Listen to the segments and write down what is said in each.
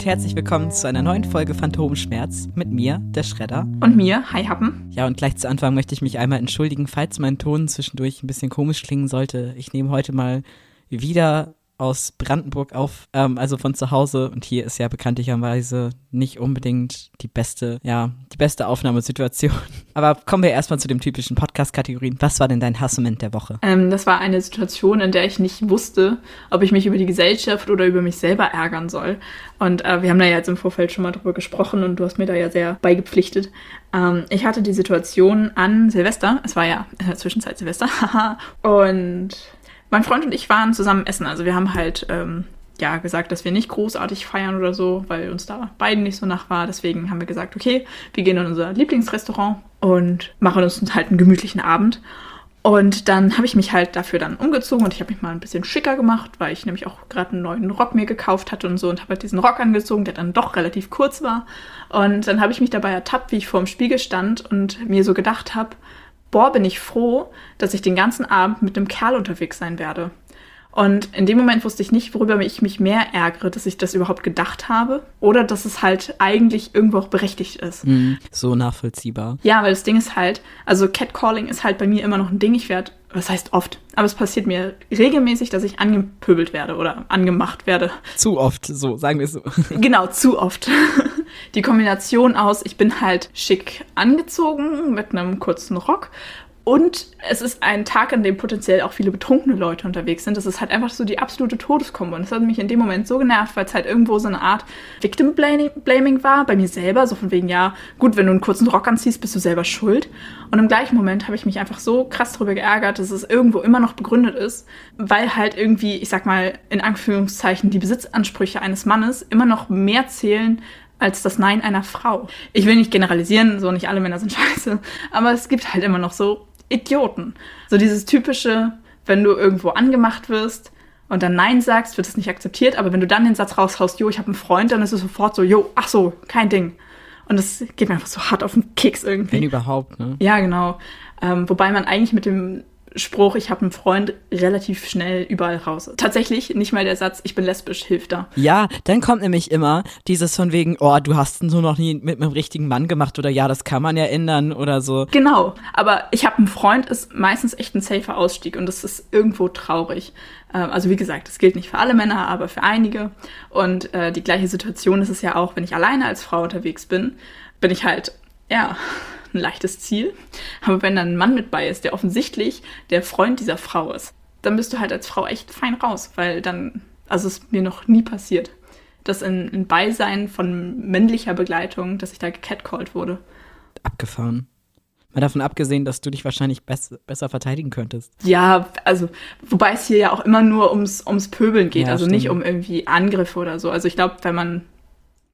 Und herzlich willkommen zu einer neuen Folge Phantomschmerz mit mir, der Schredder. Und mir, Hi Happen. Ja, und gleich zu Anfang möchte ich mich einmal entschuldigen, falls mein Ton zwischendurch ein bisschen komisch klingen sollte. Ich nehme heute mal wieder aus Brandenburg auf, ähm, also von zu Hause. Und hier ist ja bekanntlicherweise nicht unbedingt die beste, ja, die beste Aufnahmesituation. Aber kommen wir erstmal zu den typischen Podcast-Kategorien. Was war denn dein Hassmoment der Woche? Ähm, das war eine Situation, in der ich nicht wusste, ob ich mich über die Gesellschaft oder über mich selber ärgern soll. Und äh, wir haben da ja jetzt im Vorfeld schon mal drüber gesprochen und du hast mir da ja sehr beigepflichtet. Ähm, ich hatte die Situation an Silvester, es war ja in der Zwischenzeit Silvester, und mein Freund und ich waren zusammen essen. Also wir haben halt ähm, ja gesagt, dass wir nicht großartig feiern oder so, weil uns da beiden nicht so nach war. Deswegen haben wir gesagt, okay, wir gehen in unser Lieblingsrestaurant und machen uns halt einen gemütlichen Abend. Und dann habe ich mich halt dafür dann umgezogen und ich habe mich mal ein bisschen schicker gemacht, weil ich nämlich auch gerade einen neuen Rock mir gekauft hatte und so und habe halt diesen Rock angezogen, der dann doch relativ kurz war. Und dann habe ich mich dabei ertappt, wie ich vor dem Spiegel stand und mir so gedacht habe, boah, bin ich froh, dass ich den ganzen Abend mit einem Kerl unterwegs sein werde. Und in dem Moment wusste ich nicht, worüber ich mich mehr ärgere, dass ich das überhaupt gedacht habe oder dass es halt eigentlich irgendwo auch berechtigt ist. Mm, so nachvollziehbar. Ja, weil das Ding ist halt, also Catcalling ist halt bei mir immer noch ein Ding. Ich werde, was heißt oft, aber es passiert mir regelmäßig, dass ich angepöbelt werde oder angemacht werde. Zu oft, so, sagen wir es so. genau, zu oft. Die Kombination aus, ich bin halt schick angezogen mit einem kurzen Rock und es ist ein Tag, an dem potenziell auch viele betrunkene Leute unterwegs sind. Das ist halt einfach so die absolute Todeskombo. Und das hat mich in dem Moment so genervt, weil es halt irgendwo so eine Art Victim Blaming war bei mir selber. So von wegen, ja, gut, wenn du einen kurzen Rock anziehst, bist du selber schuld. Und im gleichen Moment habe ich mich einfach so krass darüber geärgert, dass es irgendwo immer noch begründet ist, weil halt irgendwie, ich sag mal, in Anführungszeichen, die Besitzansprüche eines Mannes immer noch mehr zählen als das Nein einer Frau. Ich will nicht generalisieren, so nicht alle Männer sind scheiße, aber es gibt halt immer noch so Idioten. So dieses typische, wenn du irgendwo angemacht wirst und dann Nein sagst, wird es nicht akzeptiert, aber wenn du dann den Satz raushaust, jo, ich habe einen Freund, dann ist es sofort so, jo, ach so, kein Ding. Und das geht mir einfach so hart auf den Keks irgendwie. Wenn überhaupt, ne? Ja, genau. Ähm, wobei man eigentlich mit dem Spruch, ich habe einen Freund, relativ schnell überall raus. Tatsächlich nicht mal der Satz, ich bin lesbisch, hilft da. Ja, dann kommt nämlich immer dieses von wegen, oh, du hast es nur noch nie mit einem richtigen Mann gemacht oder ja, das kann man ja ändern oder so. Genau, aber ich habe einen Freund ist meistens echt ein safer Ausstieg und das ist irgendwo traurig. Ähm, also wie gesagt, das gilt nicht für alle Männer, aber für einige. Und äh, die gleiche Situation ist es ja auch, wenn ich alleine als Frau unterwegs bin, bin ich halt, ja, ein leichtes Ziel. Aber wenn dann ein Mann mit bei ist, der offensichtlich der Freund dieser Frau ist, dann bist du halt als Frau echt fein raus, weil dann, also es ist mir noch nie passiert, dass in, in Beisein von männlicher Begleitung, dass ich da gecatcalled wurde. Abgefahren. Mal davon abgesehen, dass du dich wahrscheinlich bess besser verteidigen könntest. Ja, also, wobei es hier ja auch immer nur ums, ums Pöbeln geht, ja, also stimmt. nicht um irgendwie Angriffe oder so. Also ich glaube, wenn man,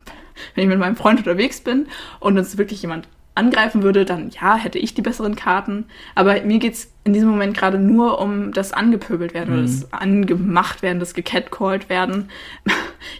wenn ich mit meinem Freund unterwegs bin und uns wirklich jemand angreifen würde, dann ja, hätte ich die besseren Karten. Aber mir geht es in diesem Moment gerade nur um das angepöbelt werden mhm. oder das angemacht werden, das gecatcalled werden.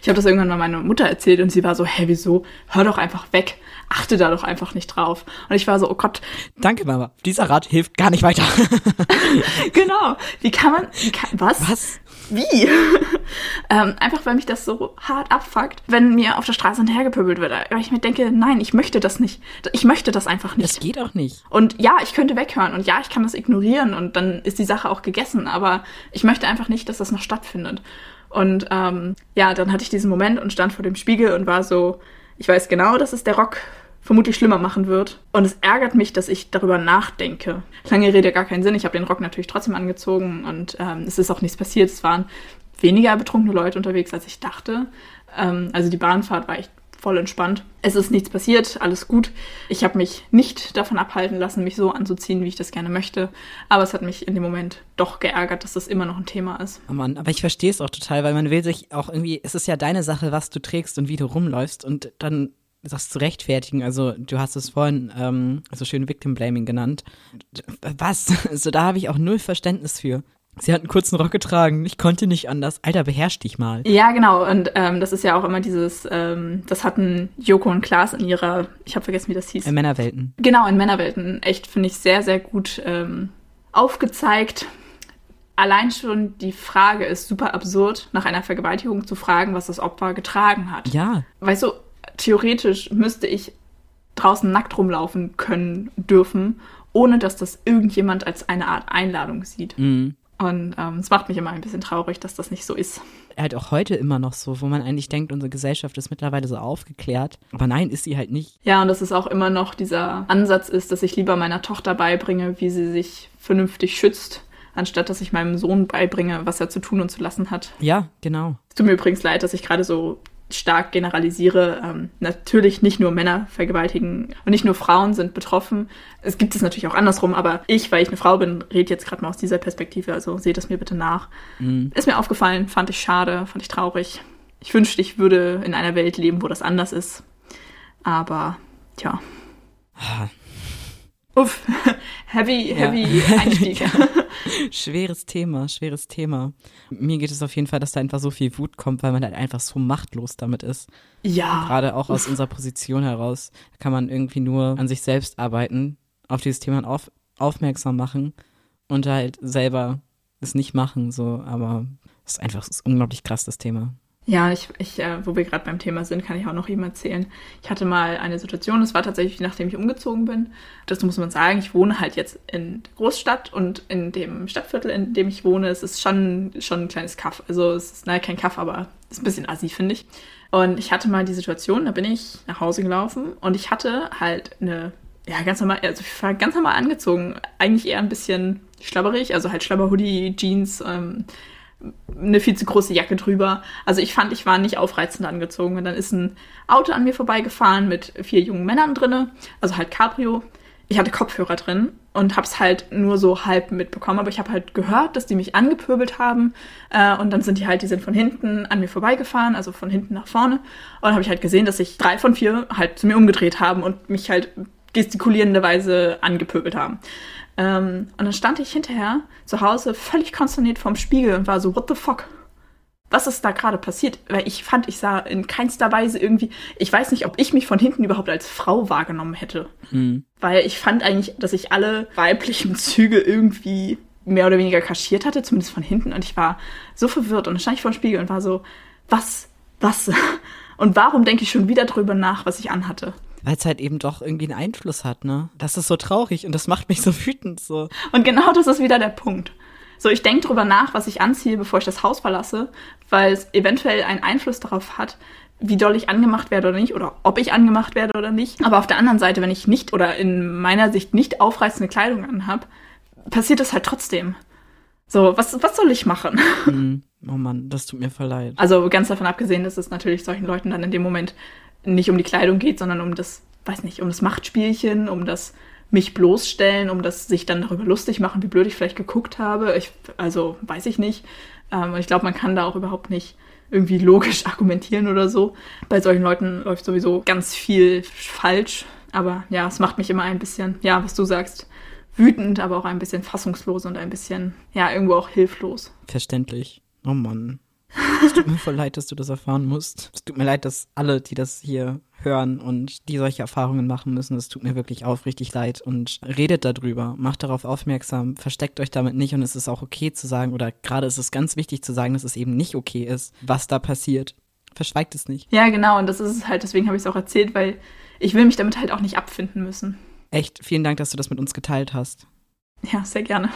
Ich habe das irgendwann mal meiner Mutter erzählt und sie war so, hä, wieso? Hör doch einfach weg. Achte da doch einfach nicht drauf. Und ich war so, oh Gott. Danke, Mama. Dieser Rat hilft gar nicht weiter. genau. Wie kann man, wie kann, was? Was? Wie? ähm, einfach weil mich das so hart abfuckt, wenn mir auf der Straße hinterhergepöbelt wird. Weil ich mir denke, nein, ich möchte das nicht. Ich möchte das einfach nicht. Das geht auch nicht. Und ja, ich könnte weghören und ja, ich kann das ignorieren und dann ist die Sache auch gegessen. Aber ich möchte einfach nicht, dass das noch stattfindet. Und ähm, ja, dann hatte ich diesen Moment und stand vor dem Spiegel und war so, ich weiß genau, dass es der Rock vermutlich schlimmer machen wird. Und es ärgert mich, dass ich darüber nachdenke. Lange Rede, gar keinen Sinn. Ich habe den Rock natürlich trotzdem angezogen und ähm, es ist auch nichts passiert. Es waren weniger betrunkene Leute unterwegs, als ich dachte. Ähm, also die Bahnfahrt war echt voll entspannt. Es ist nichts passiert, alles gut. Ich habe mich nicht davon abhalten lassen, mich so anzuziehen, wie ich das gerne möchte. Aber es hat mich in dem Moment doch geärgert, dass das immer noch ein Thema ist. Oh Mann, aber ich verstehe es auch total, weil man will sich auch irgendwie, es ist ja deine Sache, was du trägst und wie du rumläufst und dann das zu rechtfertigen. Also du hast es vorhin ähm, so schön Victim Blaming genannt. Was? Also da habe ich auch null Verständnis für. Sie hat einen kurzen Rock getragen. Ich konnte nicht anders. Alter, beherrsch dich mal. Ja, genau. Und ähm, das ist ja auch immer dieses, ähm, das hatten Joko und Klaas in ihrer, ich habe vergessen, wie das hieß. In Männerwelten. Genau, in Männerwelten. Echt, finde ich, sehr, sehr gut ähm, aufgezeigt allein schon die Frage ist super absurd, nach einer Vergewaltigung zu fragen, was das Opfer getragen hat. Ja. Weißt du, theoretisch müsste ich draußen nackt rumlaufen können, dürfen, ohne dass das irgendjemand als eine Art Einladung sieht. Mhm. Und ähm, es macht mich immer ein bisschen traurig, dass das nicht so ist. Halt auch heute immer noch so, wo man eigentlich denkt, unsere Gesellschaft ist mittlerweile so aufgeklärt. Aber nein, ist sie halt nicht. Ja, und dass es auch immer noch dieser Ansatz ist, dass ich lieber meiner Tochter beibringe, wie sie sich vernünftig schützt, anstatt dass ich meinem Sohn beibringe, was er zu tun und zu lassen hat. Ja, genau. Es tut mir übrigens leid, dass ich gerade so stark generalisiere. Ähm, natürlich nicht nur Männer vergewaltigen und nicht nur Frauen sind betroffen. Es gibt es natürlich auch andersrum, aber ich, weil ich eine Frau bin, rede jetzt gerade mal aus dieser Perspektive, also seht es mir bitte nach. Mhm. Ist mir aufgefallen, fand ich schade, fand ich traurig. Ich wünschte, ich würde in einer Welt leben, wo das anders ist. Aber, tja. Uff, heavy, Ja. heavy Einstieg. Schweres Thema, schweres Thema. Mir geht es auf jeden Fall, dass da einfach so viel Wut kommt, weil man halt einfach so machtlos damit ist. ja. Gerade auch aus unserer Position heraus kann man irgendwie nur an sich selbst arbeiten, auf dieses Thema auf, aufmerksam machen und halt selber es nicht machen, so, aber es ist einfach, es ist unglaublich krass, das Thema. Ja, ich, ich äh, wo wir gerade beim Thema sind, kann ich auch noch eben erzählen. Ich hatte mal eine Situation, das war tatsächlich, nachdem ich umgezogen bin. Das muss man sagen, ich wohne halt jetzt in der Großstadt und in dem Stadtviertel, in dem ich wohne, es ist schon, schon ein kleines Kaff. Also es ist, naja, kein Kaff, aber es ist ein bisschen assi, finde ich. Und ich hatte mal die Situation, da bin ich nach Hause gelaufen und ich hatte halt eine, ja, ganz normal, also ich war ganz normal angezogen. Eigentlich eher ein bisschen schlabberig, also halt Schlabber-Hoodie, Jeans, ähm, eine viel zu große Jacke drüber. Also ich fand, ich war nicht aufreizend angezogen. Und dann ist ein Auto an mir vorbeigefahren mit vier jungen Männern drinne, also halt Cabrio. Ich hatte Kopfhörer drin und hab's halt nur so halb mitbekommen, aber ich habe halt gehört, dass die mich angepöbelt haben äh, und dann sind die halt, die sind von hinten an mir vorbeigefahren, also von hinten nach vorne und dann habe ich halt gesehen, dass sich drei von vier halt zu mir umgedreht haben und mich halt gestikulierenderweise angepöbelt haben. Ähm, und dann stand ich hinterher zu Hause völlig konsterniert vorm Spiegel und war so, what the fuck? Was ist da gerade passiert? Weil ich fand, ich sah in keinster Weise irgendwie, ich weiß nicht, ob ich mich von hinten überhaupt als Frau wahrgenommen hätte. Mhm. Weil ich fand eigentlich, dass ich alle weiblichen Züge irgendwie mehr oder weniger kaschiert hatte, zumindest von hinten. Und ich war so verwirrt und dann stand ich vor dem Spiegel und war so, was, was? Und warum denke ich schon wieder drüber nach, was ich anhatte? Weil es halt eben doch irgendwie einen Einfluss hat, ne? Das ist so traurig und das macht mich so wütend, so. Und genau das ist wieder der Punkt. So, ich denke drüber nach, was ich anziehe, bevor ich das Haus verlasse, weil es eventuell einen Einfluss darauf hat, wie doll ich angemacht werde oder nicht, oder ob ich angemacht werde oder nicht. Aber auf der anderen Seite, wenn ich nicht oder in meiner Sicht nicht aufreißende Kleidung anhab, passiert das halt trotzdem. So, was, was soll ich machen? Mhm. Oh Mann, das tut mir voll leid. Also ganz davon abgesehen, dass es natürlich solchen Leuten dann in dem Moment nicht um die Kleidung geht, sondern um das, weiß nicht, um das Machtspielchen, um das mich bloßstellen, um das sich dann darüber lustig machen, wie blöd ich vielleicht geguckt habe. Ich, also weiß ich nicht. Ähm, ich glaube, man kann da auch überhaupt nicht irgendwie logisch argumentieren oder so. Bei solchen Leuten läuft sowieso ganz viel falsch. Aber ja, es macht mich immer ein bisschen, ja, was du sagst, wütend, aber auch ein bisschen fassungslos und ein bisschen, ja, irgendwo auch hilflos. Verständlich. Oh Mann. Es tut mir voll leid, dass du das erfahren musst. Es tut mir leid, dass alle, die das hier hören und die solche Erfahrungen machen müssen, es tut mir wirklich aufrichtig leid und redet darüber, macht darauf aufmerksam, versteckt euch damit nicht und es ist auch okay zu sagen oder gerade ist es ganz wichtig zu sagen, dass es eben nicht okay ist, was da passiert. Verschweigt es nicht. Ja, genau, und das ist es halt, deswegen habe ich es auch erzählt, weil ich will mich damit halt auch nicht abfinden müssen. Echt, vielen Dank, dass du das mit uns geteilt hast. Ja, sehr gerne.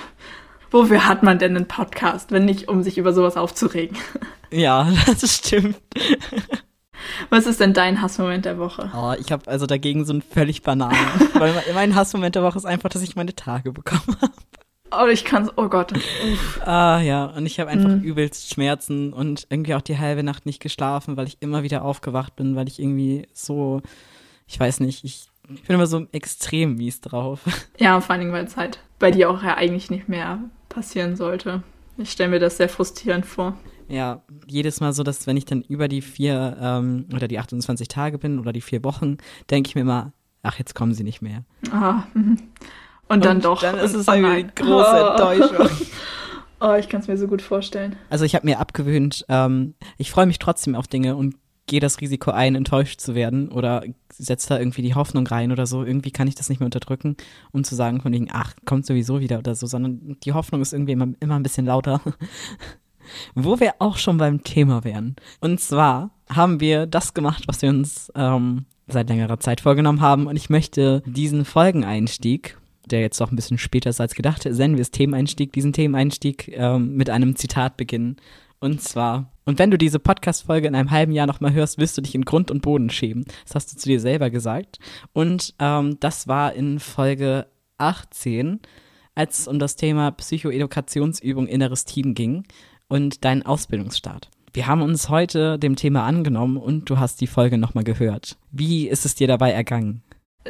Wofür hat man denn einen Podcast, wenn nicht, um sich über sowas aufzuregen? Ja, das stimmt. Was ist denn dein Hassmoment der Woche? Oh, ich habe also dagegen so einen völlig Bananen. Weil mein Hassmoment der Woche ist einfach, dass ich meine Tage bekommen habe. Oh, ich kann's, oh Gott. Uff. Ah ja, und ich habe einfach Mhm. übelst Schmerzen und irgendwie auch die halbe Nacht nicht geschlafen, weil ich immer wieder aufgewacht bin, weil ich irgendwie so, ich weiß nicht, ich, ich bin immer so extrem mies drauf. Ja, vor allen Dingen, weil es halt bei dir auch ja eigentlich nicht mehr passieren sollte. Ich stelle mir das sehr frustrierend vor. Ja, jedes Mal so, dass wenn ich dann über die vier ähm, oder die 28 Tage bin oder die vier Wochen, denke ich mir immer, ach, jetzt kommen sie nicht mehr. Ah, mhm. und dann Und doch. Dann ist es oh eine große Enttäuschung. Oh, ich kann es mir so gut vorstellen. Also ich habe mir abgewöhnt, ähm, ich freue mich trotzdem auf Dinge und gehe das Risiko ein, enttäuscht zu werden oder setze da irgendwie die Hoffnung rein oder so. Irgendwie kann ich das nicht mehr unterdrücken, um zu sagen von wegen, ach, kommt sowieso wieder oder so, sondern die Hoffnung ist irgendwie immer, immer ein bisschen lauter. Wo wir auch schon beim Thema wären. Und zwar haben wir das gemacht, was wir uns ähm, seit längerer Zeit vorgenommen haben. Und ich möchte diesen Folgeneinstieg, der jetzt doch ein bisschen später ist als gedacht, nennen wir es Themeneinstieg, diesen Themeneinstieg ähm, mit einem Zitat beginnen. Und zwar, und wenn du diese Podcast-Folge in einem halben Jahr nochmal hörst, wirst du dich in Grund und Boden schämen. Das hast du zu dir selber gesagt. Und ähm, das war in Folge 18, als es um das Thema Psychoedukationsübung inneres Team ging und deinen Ausbildungsstart. Wir haben uns heute dem Thema angenommen und du hast die Folge nochmal gehört. Wie ist es dir dabei ergangen?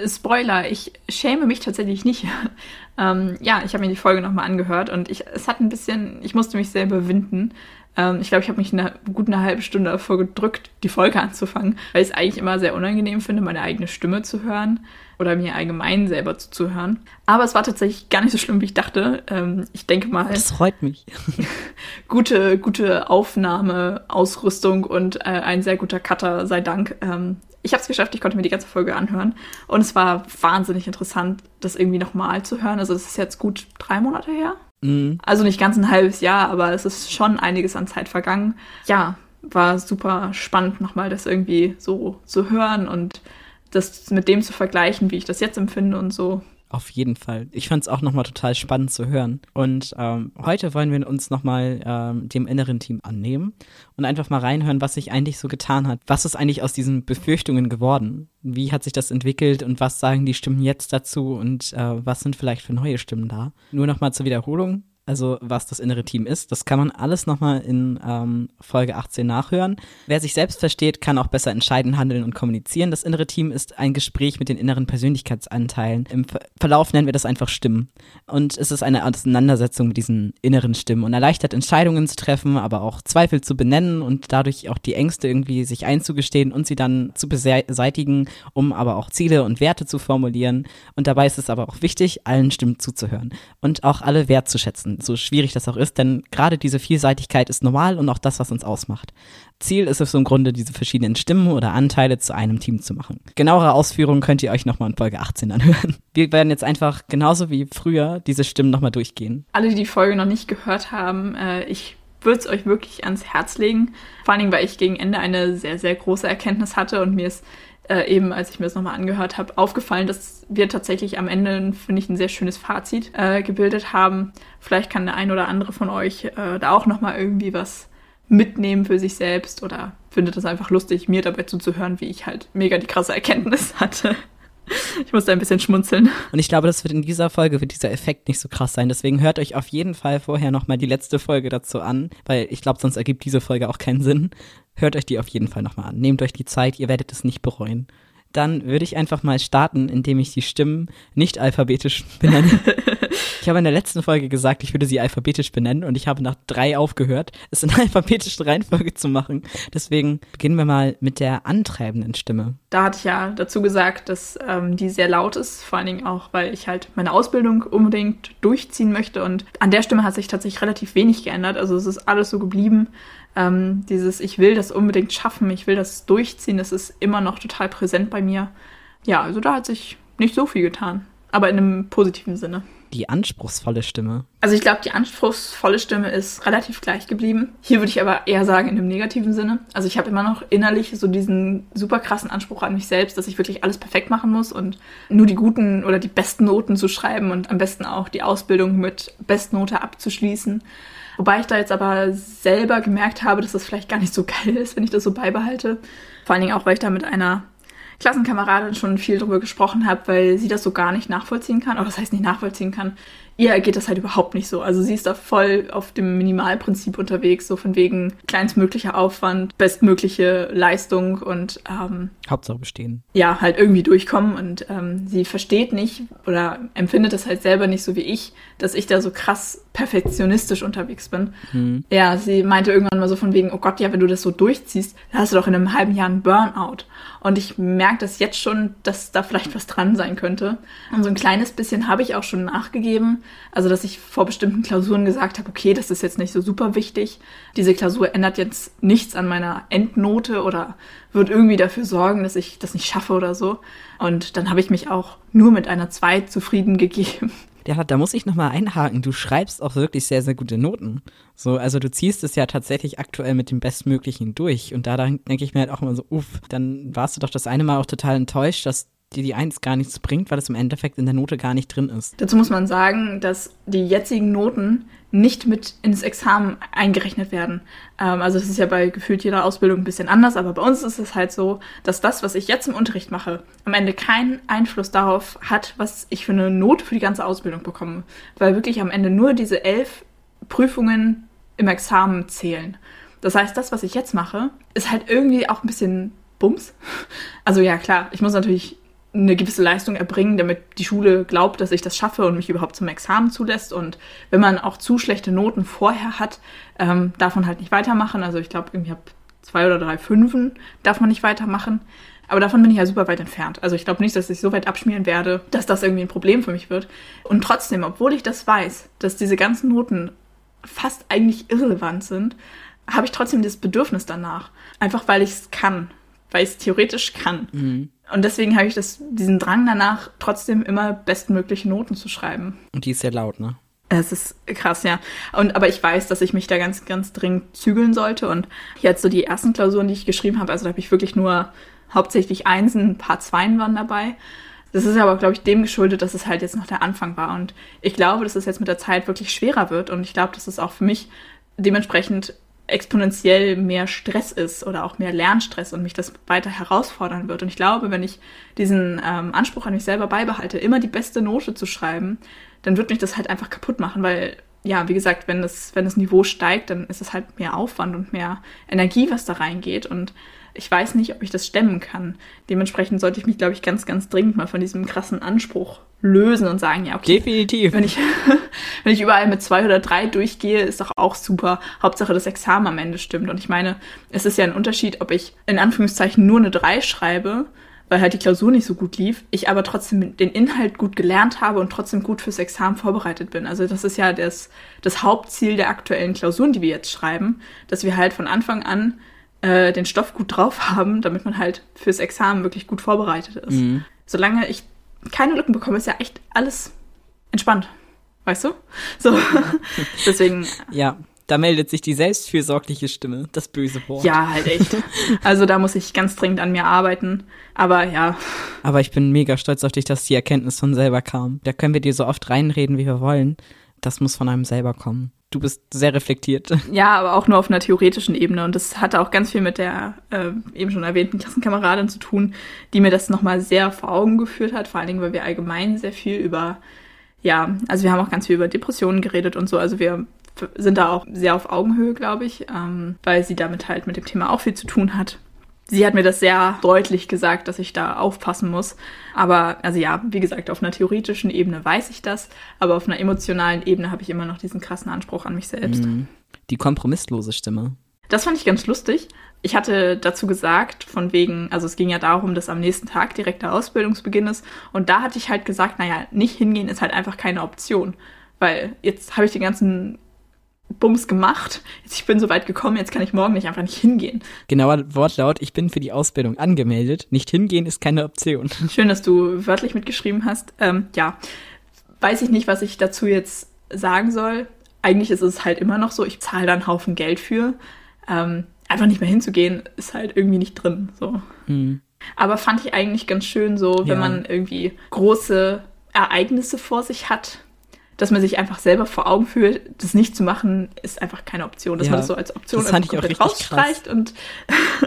Spoiler, ich schäme mich tatsächlich nicht. ähm, ja, ich habe mir die Folge nochmal angehört und ich, es hat ein bisschen, ich musste mich sehr überwinden. Ähm, ich glaube, ich habe mich eine gut eine halbe Stunde davor gedrückt, die Folge anzufangen, weil ich es eigentlich immer sehr unangenehm finde, meine eigene Stimme zu hören oder mir allgemein selber zuzuhören. Aber es war tatsächlich gar nicht so schlimm, wie ich dachte. Ähm, ich denke mal. Das freut mich. gute, gute Aufnahme, Ausrüstung und äh, ein sehr guter Cutter, sei Dank. Ähm, ich habe es geschafft, ich konnte mir die ganze Folge anhören. Und es war wahnsinnig interessant, das irgendwie nochmal zu hören. Also, das ist jetzt gut drei Monate her. Mhm. Also nicht ganz ein halbes Jahr, aber es ist schon einiges an Zeit vergangen. Ja, war super spannend, nochmal das irgendwie so zu hören und das mit dem zu vergleichen, wie ich das jetzt empfinde und so. Auf jeden Fall. Ich fand es auch nochmal total spannend zu hören. Und ähm, heute wollen wir uns nochmal ähm, dem inneren Team annehmen und einfach mal reinhören, was sich eigentlich so getan hat. Was ist eigentlich aus diesen Befürchtungen geworden? Wie hat sich das entwickelt und was sagen die Stimmen jetzt dazu und äh, was sind vielleicht für neue Stimmen da? Nur nochmal zur Wiederholung also was das innere Team ist. Das kann man alles nochmal in ähm, Folge 18 nachhören. Wer sich selbst versteht, kann auch besser entscheiden, handeln und kommunizieren. Das innere Team ist ein Gespräch mit den inneren Persönlichkeitsanteilen. Im Verlauf nennen wir das einfach Stimmen. Und es ist eine Auseinandersetzung mit diesen inneren Stimmen und erleichtert Entscheidungen zu treffen, aber auch Zweifel zu benennen und dadurch auch die Ängste irgendwie sich einzugestehen und sie dann zu beseitigen, um aber auch Ziele und Werte zu formulieren. Und dabei ist es aber auch wichtig, allen Stimmen zuzuhören und auch alle wertzuschätzen so schwierig das auch ist, denn gerade diese Vielseitigkeit ist normal und auch das, was uns ausmacht. Ziel ist es im Grunde, diese verschiedenen Stimmen oder Anteile zu einem Team zu machen. Genauere Ausführungen könnt ihr euch nochmal in Folge 18 anhören. Wir werden jetzt einfach genauso wie früher diese Stimmen nochmal durchgehen. Alle, die die Folge noch nicht gehört haben, äh, ich würde es euch wirklich ans Herz legen. Vor allen Dingen, weil ich gegen Ende eine sehr, sehr große Erkenntnis hatte und mir ist äh, eben, als ich mir das nochmal angehört habe, aufgefallen, dass wir tatsächlich am Ende, finde ich, ein sehr schönes Fazit äh, gebildet haben. Vielleicht kann der ein oder andere von euch äh, da auch nochmal irgendwie was mitnehmen für sich selbst oder findet es einfach lustig, mir dabei zuzuhören, wie ich halt mega die krasse Erkenntnis hatte. Ich musste ein bisschen schmunzeln. Und ich glaube, das wird in dieser Folge, wird dieser Effekt nicht so krass sein. Deswegen hört euch auf jeden Fall vorher nochmal die letzte Folge dazu an, weil ich glaube, sonst ergibt diese Folge auch keinen Sinn. Hört euch die auf jeden Fall nochmal an. Nehmt euch die Zeit, ihr werdet es nicht bereuen. Dann würde ich einfach mal starten, indem ich die Stimmen nicht alphabetisch benenne. ich habe in der letzten Folge gesagt, ich würde sie alphabetisch benennen und ich habe nach drei aufgehört, es in alphabetischer Reihenfolge zu machen. Deswegen beginnen wir mal mit der antreibenden Stimme. Da hatte ich ja dazu gesagt, dass ähm, die sehr laut ist, vor allen Dingen auch, weil ich halt meine Ausbildung unbedingt durchziehen möchte und an der Stimme hat sich tatsächlich relativ wenig geändert. Also es ist alles so geblieben. Ähm, dieses, ich will das unbedingt schaffen, ich will das durchziehen, das ist immer noch total präsent bei mir. Ja, also da hat sich nicht so viel getan, aber in einem positiven Sinne. Die anspruchsvolle Stimme. Also ich glaube, die anspruchsvolle Stimme ist relativ gleich geblieben. Hier würde ich aber eher sagen in einem negativen Sinne. Also ich habe immer noch innerlich so diesen super krassen Anspruch an mich selbst, dass ich wirklich alles perfekt machen muss und nur die guten oder die besten Noten zu schreiben und am besten auch die Ausbildung mit Bestnote abzuschließen. Wobei ich da jetzt aber selber gemerkt habe, dass das vielleicht gar nicht so geil ist, wenn ich das so beibehalte. Vor allen Dingen auch, weil ich da mit einer Klassenkameradin schon viel drüber gesprochen habe, weil sie das so gar nicht nachvollziehen kann. Oder das heißt nicht nachvollziehen kann ihr geht das halt überhaupt nicht so. Also sie ist da voll auf dem Minimalprinzip unterwegs, so von wegen kleinstmöglicher Aufwand, bestmögliche Leistung und ähm, Hauptsache bestehen. Ja, halt irgendwie durchkommen und ähm, sie versteht nicht oder empfindet das halt selber nicht so wie ich, dass ich da so krass perfektionistisch unterwegs bin. Mhm. Ja, sie meinte irgendwann mal so von wegen, oh Gott, ja, wenn du das so durchziehst, dann hast du doch in einem halben Jahr einen Burnout. Und ich merke das jetzt schon, dass da vielleicht was dran sein könnte. Und so ein kleines bisschen habe ich auch schon nachgegeben Also, dass ich vor bestimmten Klausuren gesagt habe, okay, das ist jetzt nicht so super wichtig. Diese Klausur ändert jetzt nichts an meiner Endnote oder wird irgendwie dafür sorgen, dass ich das nicht schaffe oder so. Und dann habe ich mich auch nur mit einer 2 zufrieden gegeben. Ja, da muss ich nochmal einhaken. Du schreibst auch wirklich sehr, sehr gute Noten. So, also du ziehst es ja tatsächlich aktuell mit dem Bestmöglichen durch. Und da denke ich mir halt auch immer so, uff, dann warst du doch das eine Mal auch total enttäuscht, dass dir die Eins gar nichts bringt, weil es im Endeffekt in der Note gar nicht drin ist. Dazu muss man sagen, dass die jetzigen Noten nicht mit ins Examen eingerechnet werden. Ähm, also das ist ja bei gefühlt jeder Ausbildung ein bisschen anders, aber bei uns ist es halt so, dass das, was ich jetzt im Unterricht mache, am Ende keinen Einfluss darauf hat, was ich für eine Note für die ganze Ausbildung bekomme. Weil wirklich am Ende nur diese elf Prüfungen im Examen zählen. Das heißt, das, was ich jetzt mache, ist halt irgendwie auch ein bisschen Bums. Also ja, klar, ich muss natürlich eine gewisse Leistung erbringen, damit die Schule glaubt, dass ich das schaffe und mich überhaupt zum Examen zulässt. Und wenn man auch zu schlechte Noten vorher hat, ähm, darf man halt nicht weitermachen. Also ich glaube, ich habe zwei oder drei Fünfen, darf man nicht weitermachen. Aber davon bin ich ja super weit entfernt. Also ich glaube nicht, dass ich so weit abschmieren werde, dass das irgendwie ein Problem für mich wird. Und trotzdem, obwohl ich das weiß, dass diese ganzen Noten fast eigentlich irrelevant sind, habe ich trotzdem das Bedürfnis danach. Einfach weil ich es kann. Weil ich es theoretisch kann. Mhm. Und deswegen habe ich das, diesen Drang danach, trotzdem immer bestmögliche Noten zu schreiben. Und die ist sehr laut, ne? Es ist krass, ja. Und aber ich weiß, dass ich mich da ganz, ganz dringend zügeln sollte. Und jetzt so die ersten Klausuren, die ich geschrieben habe, also da habe ich wirklich nur hauptsächlich Einsen, ein paar Zweien waren dabei. Das ist aber, glaube ich, dem geschuldet, dass es halt jetzt noch der Anfang war. Und ich glaube, dass es jetzt mit der Zeit wirklich schwerer wird. Und ich glaube, dass es auch für mich dementsprechend exponentiell mehr Stress ist oder auch mehr Lernstress und mich das weiter herausfordern wird. Und ich glaube, wenn ich diesen ähm, Anspruch an mich selber beibehalte, immer die beste Note zu schreiben, dann wird mich das halt einfach kaputt machen, weil ja, wie gesagt, wenn das, wenn das Niveau steigt, dann ist es halt mehr Aufwand und mehr Energie, was da reingeht. Und ich weiß nicht, ob ich das stemmen kann. Dementsprechend sollte ich mich, glaube ich, ganz, ganz dringend mal von diesem krassen Anspruch lösen und sagen, ja, okay. Definitiv. Wenn ich, wenn ich überall mit zwei oder drei durchgehe, ist doch auch super. Hauptsache das Examen am Ende stimmt. Und ich meine, es ist ja ein Unterschied, ob ich in Anführungszeichen nur eine drei schreibe, weil halt die Klausur nicht so gut lief, ich aber trotzdem den Inhalt gut gelernt habe und trotzdem gut fürs Examen vorbereitet bin. Also das ist ja das, das Hauptziel der aktuellen Klausuren, die wir jetzt schreiben, dass wir halt von Anfang an äh, den Stoff gut drauf haben, damit man halt fürs Examen wirklich gut vorbereitet ist. Mhm. Solange ich keine Lücken bekomme, ist ja echt alles entspannt. Weißt du? So. Deswegen. Ja, da meldet sich die selbstfürsorgliche Stimme, das böse Wort. Ja, halt echt. Also da muss ich ganz dringend an mir arbeiten. Aber ja. Aber ich bin mega stolz auf dich, dass die Erkenntnis von selber kam. Da können wir dir so oft reinreden, wie wir wollen. Das muss von einem selber kommen du bist sehr reflektiert. Ja, aber auch nur auf einer theoretischen Ebene. Und das hatte auch ganz viel mit der äh, eben schon erwähnten Klassenkameradin zu tun, die mir das nochmal sehr vor Augen geführt hat. Vor allen Dingen, weil wir allgemein sehr viel über, ja, also wir haben auch ganz viel über Depressionen geredet und so. Also wir sind da auch sehr auf Augenhöhe, glaube ich, ähm, weil sie damit halt mit dem Thema auch viel zu tun hat sie hat mir das sehr deutlich gesagt, dass ich da aufpassen muss. Aber, also ja, wie gesagt, auf einer theoretischen Ebene weiß ich das, aber auf einer emotionalen Ebene habe ich immer noch diesen krassen Anspruch an mich selbst. Mhm. Die kompromisslose Stimme. Das fand ich ganz lustig. Ich hatte dazu gesagt, von wegen, also es ging ja darum, dass am nächsten Tag direkt der Ausbildungsbeginn ist. Und da hatte ich halt gesagt, naja, nicht hingehen ist halt einfach keine Option. Weil jetzt habe ich den ganzen Bums gemacht. Jetzt, ich bin so weit gekommen, jetzt kann ich morgen nicht einfach nicht hingehen. Genauer Wortlaut, ich bin für die Ausbildung angemeldet. Nicht hingehen ist keine Option. Schön, dass du wörtlich mitgeschrieben hast. Ähm, ja, weiß ich nicht, was ich dazu jetzt sagen soll. Eigentlich ist es halt immer noch so, ich zahle da einen Haufen Geld für. Ähm, einfach nicht mehr hinzugehen, ist halt irgendwie nicht drin. So. Mhm. Aber fand ich eigentlich ganz schön so, wenn ja. man irgendwie große Ereignisse vor sich hat, dass man sich einfach selber vor Augen fühlt, das nicht zu machen, ist einfach keine Option. Dass ja, man das so als Option das einfach komplett rausstreicht krass. und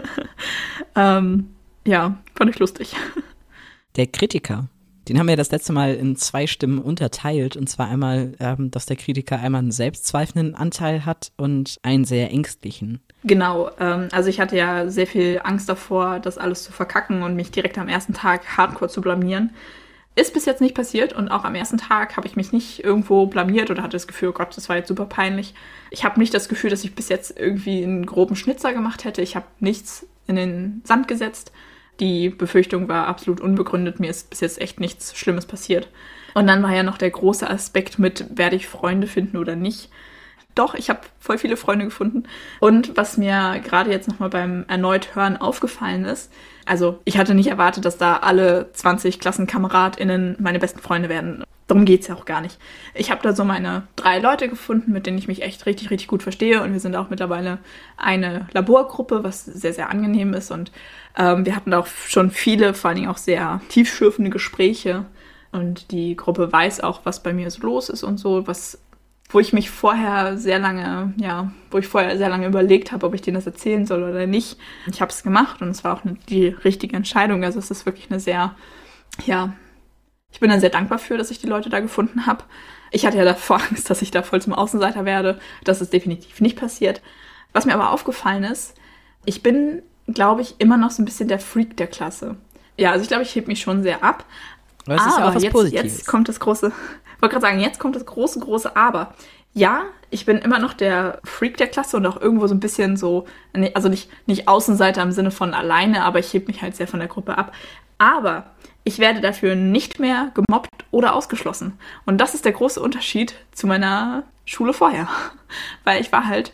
ähm, ja, fand ich lustig. Der Kritiker, den haben wir das letzte Mal in zwei Stimmen unterteilt. Und zwar einmal, ähm, dass der Kritiker einmal einen selbstzweifelnden Anteil hat und einen sehr ängstlichen. Genau, ähm, also ich hatte ja sehr viel Angst davor, das alles zu verkacken und mich direkt am ersten Tag hardcore zu blamieren. Ist bis jetzt nicht passiert und auch am ersten Tag habe ich mich nicht irgendwo blamiert oder hatte das Gefühl, oh Gott, das war jetzt super peinlich. Ich habe nicht das Gefühl, dass ich bis jetzt irgendwie einen groben Schnitzer gemacht hätte. Ich habe nichts in den Sand gesetzt. Die Befürchtung war absolut unbegründet. Mir ist bis jetzt echt nichts Schlimmes passiert. Und dann war ja noch der große Aspekt mit, werde ich Freunde finden oder nicht. Doch, ich habe voll viele Freunde gefunden. Und was mir gerade jetzt nochmal beim erneut Hören aufgefallen ist, also ich hatte nicht erwartet, dass da alle 20 KlassenkameradInnen meine besten Freunde werden. Darum geht's ja auch gar nicht. Ich habe da so meine drei Leute gefunden, mit denen ich mich echt richtig, richtig gut verstehe. Und wir sind auch mittlerweile eine Laborgruppe, was sehr, sehr angenehm ist. Und ähm, wir hatten auch schon viele, vor allen Dingen auch sehr tiefschürfende Gespräche. Und die Gruppe weiß auch, was bei mir so los ist und so, was wo ich mich vorher sehr lange, ja, wo ich vorher sehr lange überlegt habe, ob ich denen das erzählen soll oder nicht. Ich habe es gemacht und es war auch die richtige Entscheidung. Also es ist wirklich eine sehr, ja, ich bin dann sehr dankbar für, dass ich die Leute da gefunden habe. Ich hatte ja davor Angst, dass ich da voll zum Außenseiter werde. Das ist definitiv nicht passiert. Was mir aber aufgefallen ist, ich bin, glaube ich, immer noch so ein bisschen der Freak der Klasse. Ja, also ich glaube, ich heb mich schon sehr ab. Das ist ja jetzt, jetzt kommt das große, wollte gerade sagen, jetzt kommt das große, große Aber. Ja, ich bin immer noch der Freak der Klasse und auch irgendwo so ein bisschen so, also nicht, nicht Außenseiter im Sinne von alleine, aber ich heb mich halt sehr von der Gruppe ab. Aber ich werde dafür nicht mehr gemobbt oder ausgeschlossen. Und das ist der große Unterschied zu meiner Schule vorher. Weil ich war halt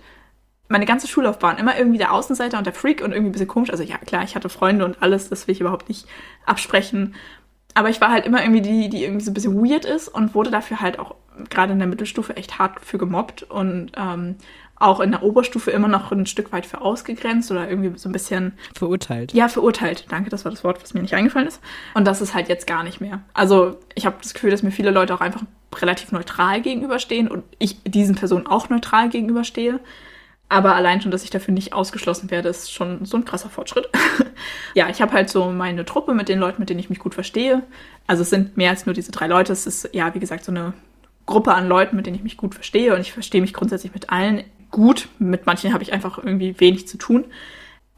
meine ganze Schullaufbahn immer irgendwie der Außenseiter und der Freak und irgendwie ein bisschen komisch. Also ja, klar, ich hatte Freunde und alles, das will ich überhaupt nicht absprechen aber ich war halt immer irgendwie die, die irgendwie so ein bisschen weird ist und wurde dafür halt auch gerade in der Mittelstufe echt hart für gemobbt und ähm, auch in der Oberstufe immer noch ein Stück weit für ausgegrenzt oder irgendwie so ein bisschen verurteilt. Ja, verurteilt. Danke, das war das Wort, was mir nicht eingefallen ist. Und das ist halt jetzt gar nicht mehr. Also ich habe das Gefühl, dass mir viele Leute auch einfach relativ neutral gegenüberstehen und ich diesen Personen auch neutral gegenüberstehe. Aber allein schon, dass ich dafür nicht ausgeschlossen werde, ist schon so ein krasser Fortschritt. ja, ich habe halt so meine Truppe mit den Leuten, mit denen ich mich gut verstehe. Also es sind mehr als nur diese drei Leute. Es ist ja, wie gesagt, so eine Gruppe an Leuten, mit denen ich mich gut verstehe. Und ich verstehe mich grundsätzlich mit allen gut. Mit manchen habe ich einfach irgendwie wenig zu tun.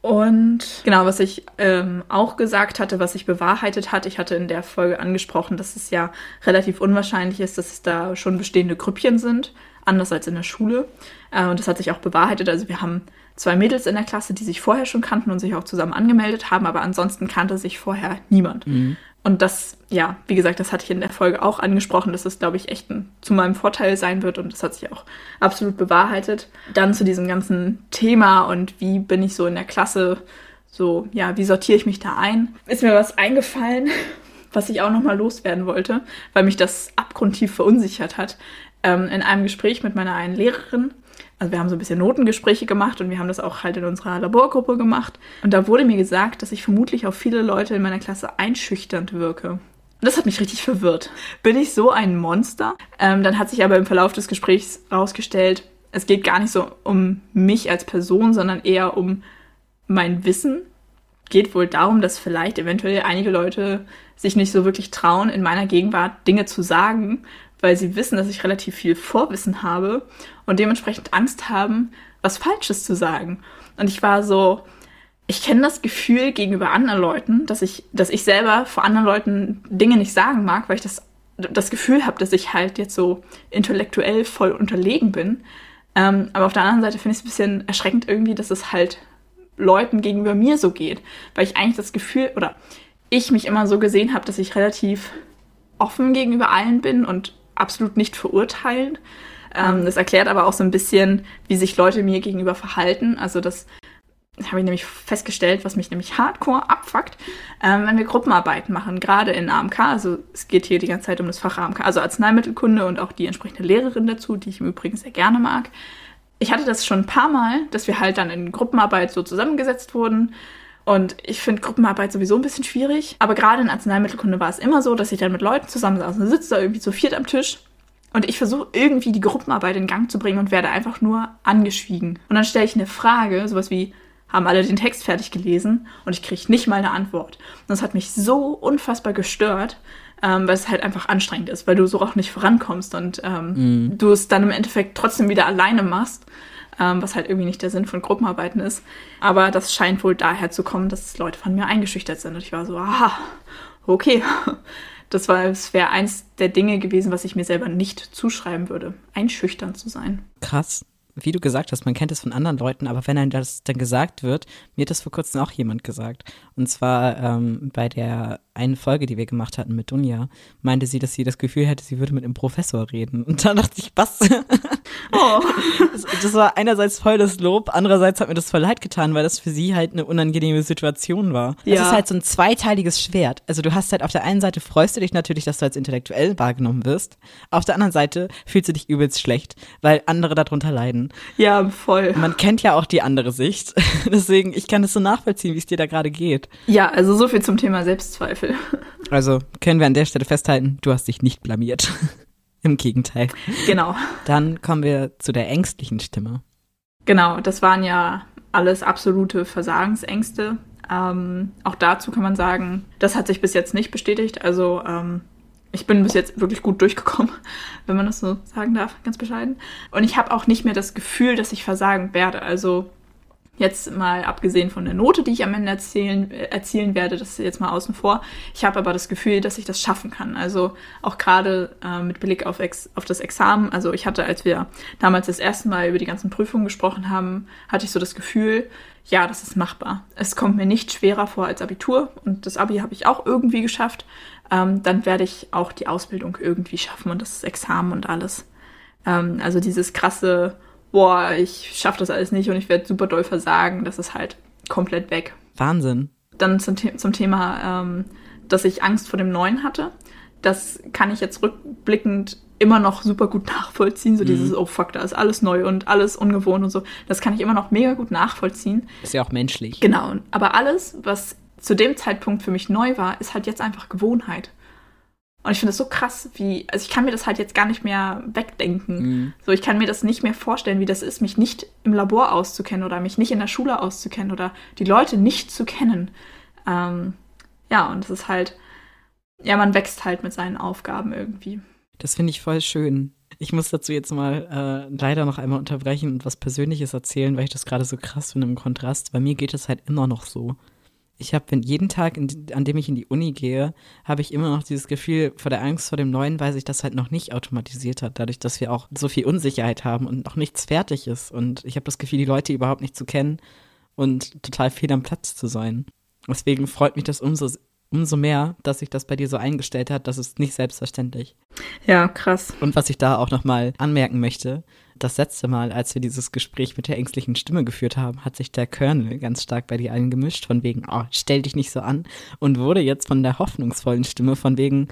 Und genau, was ich ähm, auch gesagt hatte, was sich bewahrheitet hat, ich hatte in der Folge angesprochen, dass es ja relativ unwahrscheinlich ist, dass es da schon bestehende Grüppchen sind anders als in der Schule. Äh, und das hat sich auch bewahrheitet. Also wir haben zwei Mädels in der Klasse, die sich vorher schon kannten und sich auch zusammen angemeldet haben, aber ansonsten kannte sich vorher niemand. Mhm. Und das, ja, wie gesagt, das hatte ich in der Folge auch angesprochen, dass das, glaube ich, echt ein, zu meinem Vorteil sein wird und das hat sich auch absolut bewahrheitet. Dann zu diesem ganzen Thema und wie bin ich so in der Klasse, so, ja, wie sortiere ich mich da ein? Ist mir was eingefallen, was ich auch nochmal loswerden wollte, weil mich das abgrundtief verunsichert hat ähm, in einem Gespräch mit meiner einen Lehrerin. Also wir haben so ein bisschen Notengespräche gemacht und wir haben das auch halt in unserer Laborgruppe gemacht. Und da wurde mir gesagt, dass ich vermutlich auf viele Leute in meiner Klasse einschüchternd wirke. Und das hat mich richtig verwirrt. Bin ich so ein Monster? Ähm, dann hat sich aber im Verlauf des Gesprächs herausgestellt, es geht gar nicht so um mich als Person, sondern eher um mein Wissen. Geht wohl darum, dass vielleicht eventuell einige Leute sich nicht so wirklich trauen, in meiner Gegenwart Dinge zu sagen, weil sie wissen, dass ich relativ viel Vorwissen habe und dementsprechend Angst haben, was Falsches zu sagen. Und ich war so, ich kenne das Gefühl gegenüber anderen Leuten, dass ich, dass ich selber vor anderen Leuten Dinge nicht sagen mag, weil ich das, das Gefühl habe, dass ich halt jetzt so intellektuell voll unterlegen bin. Ähm, aber auf der anderen Seite finde ich es ein bisschen erschreckend irgendwie, dass es halt Leuten gegenüber mir so geht, weil ich eigentlich das Gefühl oder ich mich immer so gesehen habe, dass ich relativ offen gegenüber allen bin und absolut nicht verurteilen. Ähm, das erklärt aber auch so ein bisschen, wie sich Leute mir gegenüber verhalten. Also das habe ich nämlich festgestellt, was mich nämlich hardcore abfuckt, ähm, wenn wir Gruppenarbeiten machen, gerade in AMK. Also es geht hier die ganze Zeit um das Fach AMK, also Arzneimittelkunde und auch die entsprechende Lehrerin dazu, die ich im Übrigen sehr gerne mag. Ich hatte das schon ein paar Mal, dass wir halt dann in Gruppenarbeit so zusammengesetzt wurden. Und ich finde Gruppenarbeit sowieso ein bisschen schwierig. Aber gerade in Arzneimittelkunde war es immer so, dass ich dann mit Leuten zusammensaß und sitze da irgendwie zu viert am Tisch. Und ich versuche irgendwie die Gruppenarbeit in Gang zu bringen und werde einfach nur angeschwiegen. Und dann stelle ich eine Frage, sowas wie, haben alle den Text fertig gelesen? Und ich kriege nicht mal eine Antwort. Und das hat mich so unfassbar gestört, ähm, weil es halt einfach anstrengend ist, weil du so auch nicht vorankommst und ähm, mm. du es dann im Endeffekt trotzdem wieder alleine machst ähm, was halt irgendwie nicht der Sinn von Gruppenarbeiten ist. Aber das scheint wohl daher zu kommen, dass Leute von mir eingeschüchtert sind. Und ich war so, aha, okay. Das war, es wäre eins der Dinge gewesen, was ich mir selber nicht zuschreiben würde, einschüchtern zu sein. Krass. wie du gesagt hast, man kennt es von anderen Leuten, aber wenn einem das dann gesagt wird, mir hat das vor kurzem auch jemand gesagt. Und zwar ähm, bei der einen Folge, die wir gemacht hatten mit Dunja, meinte sie, dass sie das Gefühl hätte, sie würde mit einem Professor reden. Und dann dachte ich, was? Oh. Das, das, war einerseits voll das Lob, andererseits hat mir das voll leid getan, weil das für sie halt eine unangenehme Situation war. Ja. Das ist halt so ein zweiteiliges Schwert. Also du hast halt auf der einen Seite freust du dich natürlich, dass du als intellektuell wahrgenommen wirst. Auf der anderen Seite fühlst du dich übelst schlecht, weil andere darunter leiden. Ja, voll. Man kennt ja auch die andere Sicht. Deswegen, ich kann es so nachvollziehen, wie es dir da gerade geht. Ja, also so viel zum Thema Selbstzweifel. Also können wir an der Stelle festhalten, du hast dich nicht blamiert. Im Gegenteil. Genau. Dann kommen wir zu der ängstlichen Stimme. Genau, das waren ja alles absolute Versagensängste. Ähm, auch dazu kann man sagen, das hat sich bis jetzt nicht bestätigt. Also ähm, ich bin bis jetzt wirklich gut durchgekommen, wenn man das so sagen darf, ganz bescheiden. Und ich habe auch nicht mehr das Gefühl, dass ich versagen werde. Also Jetzt mal abgesehen von der Note, die ich am Ende erzählen, äh, erzielen werde, das jetzt mal außen vor. Ich habe aber das Gefühl, dass ich das schaffen kann. Also auch gerade äh, mit Blick auf, Ex auf das Examen. Also ich hatte, als wir damals das erste Mal über die ganzen Prüfungen gesprochen haben, hatte ich so das Gefühl, ja, das ist machbar. Es kommt mir nicht schwerer vor als Abitur und das Abi habe ich auch irgendwie geschafft. Ähm, dann werde ich auch die Ausbildung irgendwie schaffen und das Examen und alles. Ähm, also dieses krasse boah, ich schaffe das alles nicht und ich werde super doll versagen, das ist halt komplett weg. Wahnsinn. Dann zum, zum Thema, ähm, dass ich Angst vor dem Neuen hatte. Das kann ich jetzt rückblickend immer noch super gut nachvollziehen. So mhm. dieses, oh fuck, da ist alles neu und alles ungewohnt und so. Das kann ich immer noch mega gut nachvollziehen. Ist ja auch menschlich. Genau. Aber alles, was zu dem Zeitpunkt für mich neu war, ist halt jetzt einfach Gewohnheit. Und ich finde das so krass, wie, also ich kann mir das halt jetzt gar nicht mehr wegdenken. Mhm. So, ich kann mir das nicht mehr vorstellen, wie das ist, mich nicht im Labor auszukennen oder mich nicht in der Schule auszukennen oder die Leute nicht zu kennen. Ähm, ja, und es ist halt, ja, man wächst halt mit seinen Aufgaben irgendwie. Das finde ich voll schön. Ich muss dazu jetzt mal äh, leider noch einmal unterbrechen und was Persönliches erzählen, weil ich das gerade so krass finde im Kontrast. Bei mir geht es halt immer noch so ich habe jeden Tag, in, an dem ich in die Uni gehe, habe ich immer noch dieses Gefühl vor der Angst vor dem Neuen, weil sich das halt noch nicht automatisiert hat, dadurch, dass wir auch so viel Unsicherheit haben und noch nichts fertig ist. Und ich habe das Gefühl, die Leute überhaupt nicht zu kennen und total fehl am Platz zu sein. Deswegen freut mich das umso, umso mehr, dass sich das bei dir so eingestellt hat. Das ist nicht selbstverständlich. Ja, krass. Und was ich da auch nochmal anmerken möchte, das letzte Mal, als wir dieses Gespräch mit der ängstlichen Stimme geführt haben, hat sich der Colonel ganz stark bei dir allen gemischt, von wegen, oh, stell dich nicht so an, und wurde jetzt von der hoffnungsvollen Stimme, von wegen,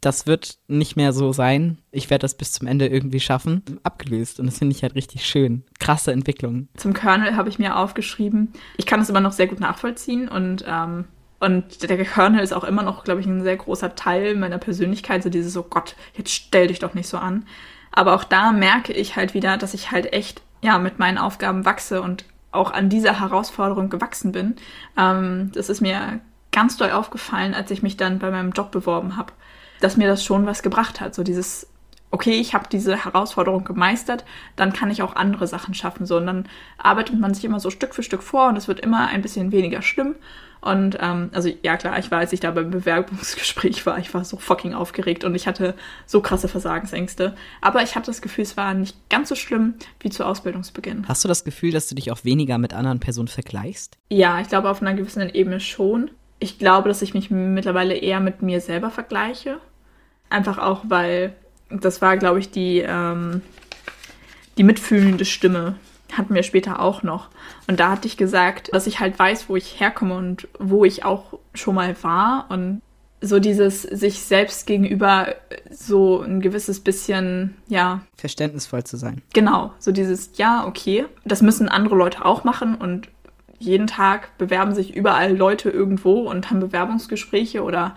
das wird nicht mehr so sein, ich werde das bis zum Ende irgendwie schaffen, abgelöst. Und das finde ich halt richtig schön. Krasse Entwicklung. Zum Colonel habe ich mir aufgeschrieben, ich kann es immer noch sehr gut nachvollziehen und ähm und der Colonel ist auch immer noch, glaube ich, ein sehr großer Teil meiner Persönlichkeit, so dieses, oh Gott, jetzt stell dich doch nicht so an. Aber auch da merke ich halt wieder, dass ich halt echt ja mit meinen Aufgaben wachse und auch an dieser Herausforderung gewachsen bin. Ähm, das ist mir ganz doll aufgefallen, als ich mich dann bei meinem Job beworben habe, dass mir das schon was gebracht hat. So dieses, okay, ich habe diese Herausforderung gemeistert, dann kann ich auch andere Sachen schaffen. So, und dann arbeitet man sich immer so Stück für Stück vor und es wird immer ein bisschen weniger schlimm. Und ähm, also ja klar, ich war, als ich da beim Bewerbungsgespräch war, ich war so fucking aufgeregt und ich hatte so krasse Versagensängste. Aber ich habe das Gefühl, es war nicht ganz so schlimm wie zu Ausbildungsbeginn. Hast du das Gefühl, dass du dich auch weniger mit anderen Personen vergleichst? Ja, ich glaube auf einer gewissen Ebene schon. Ich glaube, dass ich mich mittlerweile eher mit mir selber vergleiche. Einfach auch, weil das war, glaube ich, die, ähm, die mitfühlende Stimme, hatten wir später auch noch. Und da hatte ich gesagt, dass ich halt weiß, wo ich herkomme und wo ich auch schon mal war. Und so dieses sich selbst gegenüber so ein gewisses bisschen, ja. Verständnisvoll zu sein. Genau, so dieses, ja, okay, das müssen andere Leute auch machen und jeden Tag bewerben sich überall Leute irgendwo und haben Bewerbungsgespräche oder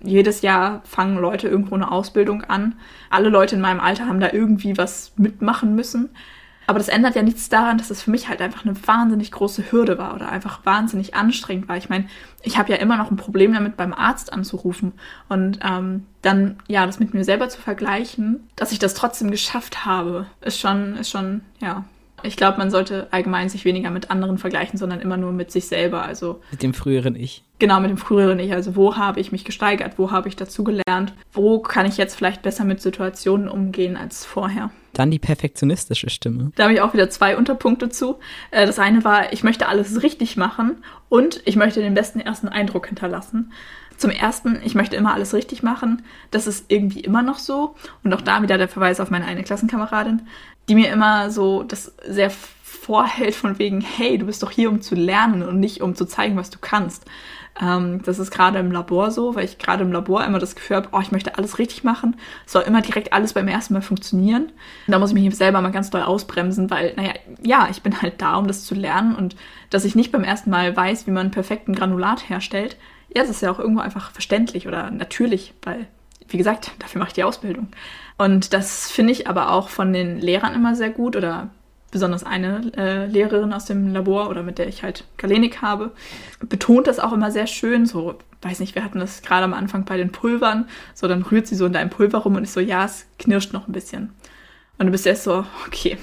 jedes Jahr fangen Leute irgendwo eine Ausbildung an. Alle Leute in meinem Alter haben da irgendwie was mitmachen müssen. Aber das ändert ja nichts daran, dass es für mich halt einfach eine wahnsinnig große Hürde war oder einfach wahnsinnig anstrengend war. Ich meine, ich habe ja immer noch ein Problem damit, beim Arzt anzurufen und ähm, dann ja das mit mir selber zu vergleichen, dass ich das trotzdem geschafft habe, ist schon, ist schon, ja. Ich glaube, man sollte allgemein sich weniger mit anderen vergleichen, sondern immer nur mit sich selber. Also mit dem früheren Ich. Genau, mit dem früheren Ich. Also wo habe ich mich gesteigert? Wo habe ich dazu gelernt? Wo kann ich jetzt vielleicht besser mit Situationen umgehen als vorher? Dann die perfektionistische Stimme. Da habe ich auch wieder zwei Unterpunkte zu. Äh, das eine war, ich möchte alles richtig machen und ich möchte den besten ersten Eindruck hinterlassen. Zum ersten, ich möchte immer alles richtig machen. Das ist irgendwie immer noch so. Und auch da wieder der Verweis auf meine eine Klassenkameradin, die mir immer so das sehr vorhält von wegen, hey, du bist doch hier, um zu lernen und nicht um zu zeigen, was du kannst. Ähm, das ist gerade im Labor so, weil ich gerade im Labor immer das Gefühl habe, oh, ich möchte alles richtig machen. Es soll immer direkt alles beim ersten Mal funktionieren. Und da muss ich mich selber mal ganz doll ausbremsen, weil, naja, ja, ich bin halt da, um das zu lernen und dass ich nicht beim ersten Mal weiß, wie man einen perfekten Granulat herstellt. Ja, das ist ja auch irgendwo einfach verständlich oder natürlich, weil, wie gesagt, dafür mache ich die Ausbildung. Und das finde ich aber auch von den Lehrern immer sehr gut oder besonders eine äh, Lehrerin aus dem Labor oder mit der ich halt Galenik habe, betont das auch immer sehr schön. So, weiß nicht, wir hatten das gerade am Anfang bei den Pulvern. So, dann rührt sie so in deinem Pulver rum und ich so, ja, es knirscht noch ein bisschen. Und du bist erst so, okay,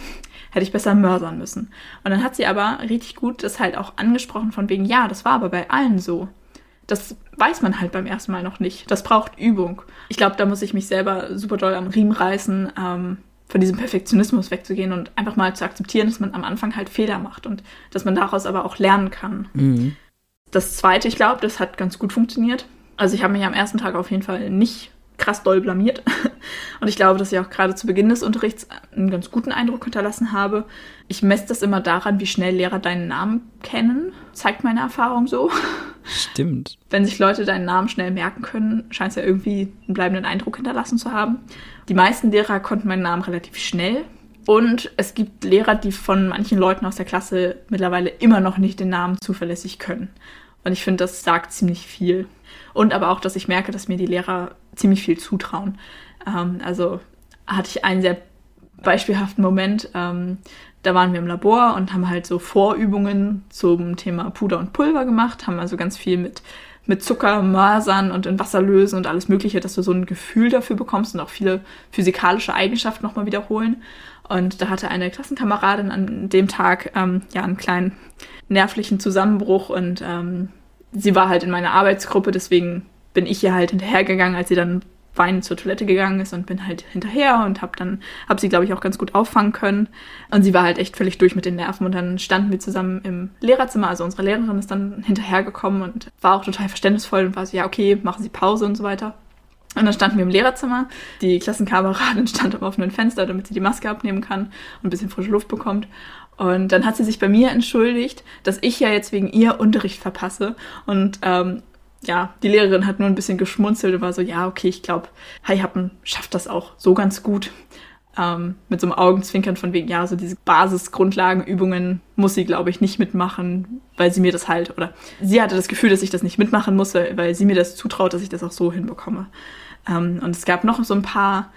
hätte ich besser mörsern müssen. Und dann hat sie aber richtig gut das halt auch angesprochen von wegen, ja, das war aber bei allen so. Das weiß man halt beim ersten Mal noch nicht. Das braucht Übung. Ich glaube, da muss ich mich selber super doll am Riemen reißen, ähm, von diesem Perfektionismus wegzugehen und einfach mal zu akzeptieren, dass man am Anfang halt Fehler macht und dass man daraus aber auch lernen kann. Mhm. Das zweite, ich glaube, das hat ganz gut funktioniert. Also ich habe mich am ersten Tag auf jeden Fall nicht krass doll blamiert. Und ich glaube, dass ich auch gerade zu Beginn des Unterrichts einen ganz guten Eindruck hinterlassen habe. Ich messe das immer daran, wie schnell Lehrer deinen Namen kennen. Zeigt meine Erfahrung so. Stimmt. Wenn sich Leute deinen Namen schnell merken können, scheint es ja irgendwie einen bleibenden Eindruck hinterlassen zu haben. Die meisten Lehrer konnten meinen Namen relativ schnell. Und es gibt Lehrer, die von manchen Leuten aus der Klasse mittlerweile immer noch nicht den Namen zuverlässig können. Und ich finde, das sagt ziemlich viel. Und aber auch, dass ich merke, dass mir die Lehrer ziemlich viel zutrauen. Ähm, also hatte ich einen sehr beispielhaften Moment. Ähm, da waren wir im Labor und haben halt so Vorübungen zum Thema Puder und Pulver gemacht, haben also ganz viel mit mit Zucker masern und in Wasser lösen und alles Mögliche, dass du so ein Gefühl dafür bekommst und auch viele physikalische Eigenschaften nochmal wiederholen. Und da hatte eine Klassenkameradin an dem Tag ähm, ja einen kleinen nervlichen Zusammenbruch und ähm, sie war halt in meiner Arbeitsgruppe, deswegen bin ich ihr halt hinterhergegangen, als sie dann weinend zur Toilette gegangen ist und bin halt hinterher und habe dann habe sie glaube ich auch ganz gut auffangen können und sie war halt echt völlig durch mit den Nerven und dann standen wir zusammen im Lehrerzimmer also unsere Lehrerin ist dann hinterhergekommen und war auch total verständnisvoll und war so ja okay machen Sie Pause und so weiter und dann standen wir im Lehrerzimmer. Die Klassenkameradin stand am offenen Fenster, damit sie die Maske abnehmen kann und ein bisschen frische Luft bekommt. Und dann hat sie sich bei mir entschuldigt, dass ich ja jetzt wegen ihr Unterricht verpasse. Und ähm, ja, die Lehrerin hat nur ein bisschen geschmunzelt und war so, ja, okay, ich glaube, Hai Happen schafft das auch so ganz gut. Ähm, mit so einem Augenzwinkern von wegen, ja, so diese Basisgrundlagenübungen muss sie, glaube ich, nicht mitmachen, weil sie mir das halt, oder sie hatte das Gefühl, dass ich das nicht mitmachen muss, weil, sie mir das zutraut, dass ich das auch so hinbekomme. Ähm, und es gab noch so ein paar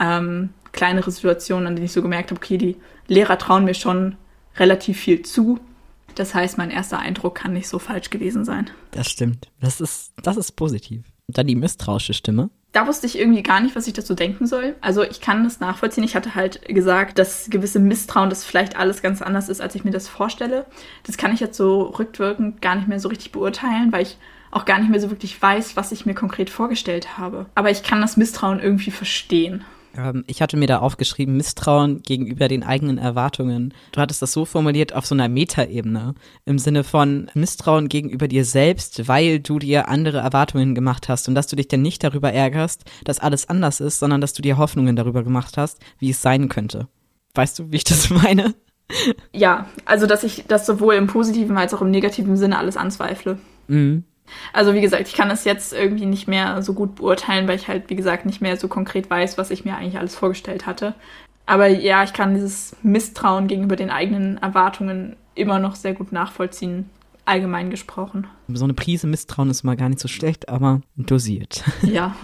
ähm, kleinere Situationen, an denen ich so gemerkt habe, okay, die Lehrer trauen mir schon relativ viel zu. Das heißt, mein erster Eindruck kann nicht so falsch gewesen sein. Das stimmt. Das ist, das ist positiv. Und dann die misstrauische Stimme. Da wusste ich irgendwie gar nicht, was ich dazu denken soll. Also ich kann das nachvollziehen. Ich hatte halt gesagt, dass gewisse Misstrauen, dass vielleicht alles ganz anders ist, als ich mir das vorstelle. Das kann ich jetzt so rückwirkend gar nicht mehr so richtig beurteilen, weil ich auch gar nicht mehr so wirklich weiß, was ich mir konkret vorgestellt habe. Aber ich kann das Misstrauen irgendwie verstehen. Ähm, ich hatte mir da aufgeschrieben, Misstrauen gegenüber den eigenen Erwartungen. Du hattest das so formuliert auf so einer Metaebene, im Sinne von Misstrauen gegenüber dir selbst, weil du dir andere Erwartungen gemacht hast und dass du dich dann nicht darüber ärgerst, dass alles anders ist, sondern dass du dir Hoffnungen darüber gemacht hast, wie es sein könnte. Weißt du, wie ich das meine? Ja, also dass ich das sowohl im positiven als auch im negativen Sinne alles anzweifle. Mhm. Also wie gesagt, ich kann es jetzt irgendwie nicht mehr so gut beurteilen, weil ich halt, wie gesagt, nicht mehr so konkret weiß, was ich mir eigentlich alles vorgestellt hatte. Aber ja, ich kann dieses Misstrauen gegenüber den eigenen Erwartungen immer noch sehr gut nachvollziehen, allgemein gesprochen. So eine Prise Misstrauen ist mal gar nicht so schlecht, aber dosiert. Ja.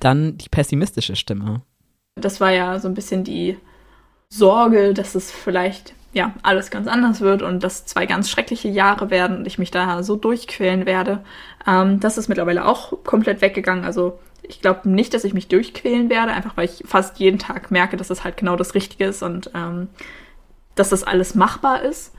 Dann die pessimistische Stimme. Das war ja so ein bisschen die Sorge, dass es vielleicht ja, alles ganz anders wird und dass zwei ganz schreckliche Jahre werden und ich mich da so durchquälen werde. Ähm, das ist mittlerweile auch komplett weggegangen. Also ich glaube nicht, dass ich mich durchquälen werde, einfach weil ich fast jeden Tag merke, dass das halt genau das Richtige ist und ähm, dass das alles machbar ist.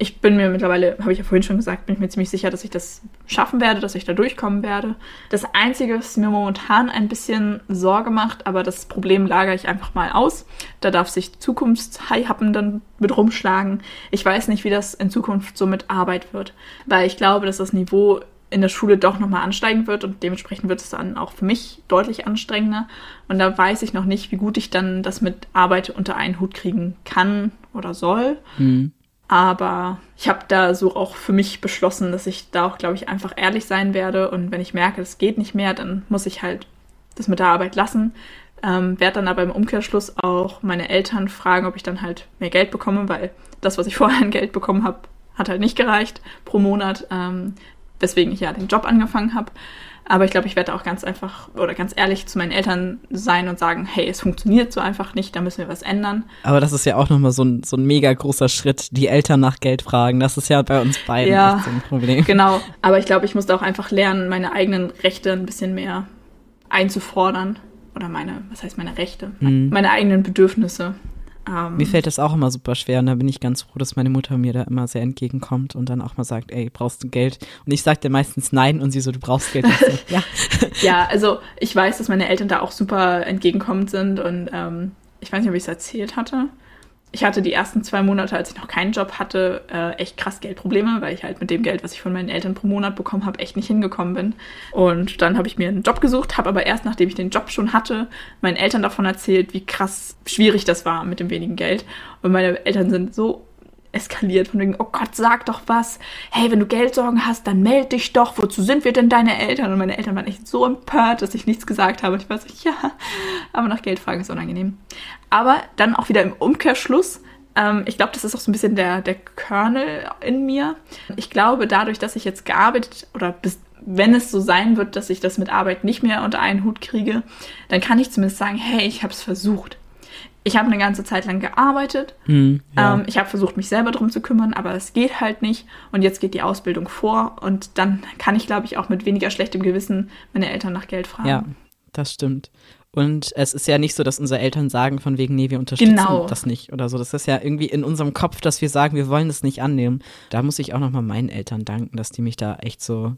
Ich bin mir mittlerweile, habe ich ja vorhin schon gesagt, bin ich mir ziemlich sicher, dass ich das schaffen werde, dass ich da durchkommen werde. Das Einzige, was mir momentan ein bisschen Sorge macht, aber das Problem lagere ich einfach mal aus. Da darf sich Zukunftshaihappen dann mit rumschlagen. Ich weiß nicht, wie das in Zukunft so mit Arbeit wird, weil ich glaube, dass das Niveau in der Schule doch nochmal ansteigen wird und dementsprechend wird es dann auch für mich deutlich anstrengender. Und da weiß ich noch nicht, wie gut ich dann das mit Arbeit unter einen Hut kriegen kann oder soll. Mhm. Aber ich habe da so auch für mich beschlossen, dass ich da auch, glaube ich, einfach ehrlich sein werde. Und wenn ich merke, es geht nicht mehr, dann muss ich halt das mit der Arbeit lassen. Ähm, werde dann aber im Umkehrschluss auch meine Eltern fragen, ob ich dann halt mehr Geld bekomme, weil das, was ich vorher an Geld bekommen habe, hat halt nicht gereicht pro Monat, ähm, weswegen ich ja den Job angefangen habe. Aber ich glaube, ich werde auch ganz einfach oder ganz ehrlich zu meinen Eltern sein und sagen, hey, es funktioniert so einfach nicht, da müssen wir was ändern. Aber das ist ja auch nochmal so ein, so ein mega großer Schritt, die Eltern nach Geld fragen. Das ist ja bei uns beiden ja, so ein Problem. Genau, aber ich glaube, ich musste auch einfach lernen, meine eigenen Rechte ein bisschen mehr einzufordern. Oder meine, was heißt meine Rechte? Mhm. Meine eigenen Bedürfnisse. Ähm, Mir fällt das auch immer super schwer und da bin ich ganz froh, dass meine Mutter mir da immer sehr entgegenkommt und dann auch mal sagt, ey, brauchst du Geld? Und ich sagte meistens nein und sie so, du brauchst Geld. So, ja. ja, also ich weiß, dass meine Eltern da auch super entgegenkommend sind und ähm, ich weiß nicht, ob ich es erzählt hatte ich hatte die ersten zwei Monate, als ich noch keinen Job hatte, äh, echt krass Geldprobleme, weil ich halt mit dem Geld, was ich von meinen Eltern pro Monat bekommen habe, echt nicht hingekommen bin. Und dann habe ich mir einen Job gesucht, habe aber erst, nachdem ich den Job schon hatte, meinen Eltern davon erzählt, wie krass schwierig das war mit dem wenigen Geld. Und meine Eltern sind so eskaliert von wegen, oh Gott, sag doch was. Hey, wenn du Geldsorgen hast, dann meld dich doch. Wozu sind wir denn deine Eltern? Und meine Eltern waren echt so empört, dass ich nichts gesagt habe. Und ich war so, ja, aber nach Geld fragen ist unangenehm. Aber dann auch wieder im Umkehrschluss. Ähm, ich glaube, das ist auch so ein bisschen der, der Kernel in mir. Ich glaube, dadurch, dass ich jetzt gearbeitet oder bis, wenn es so sein wird, dass ich das mit Arbeit nicht mehr unter einen Hut kriege, dann kann ich zumindest sagen, hey, ich habe es versucht ich habe eine ganze Zeit lang gearbeitet. Hm, ja. ähm, ich habe versucht, mich selber drum zu kümmern, aber es geht halt nicht. Und jetzt geht die Ausbildung vor und dann kann ich, glaube ich, auch mit weniger schlechtem Gewissen meine Eltern nach Geld fragen. Ja, das stimmt. Und es ist ja nicht so, dass unsere Eltern sagen, von wegen, nee, wir unterstützen genau. das nicht oder so. Das ist ja irgendwie in unserem Kopf, dass wir sagen, wir wollen das nicht annehmen. Da muss ich auch nochmal meinen Eltern danken, dass die mich da echt so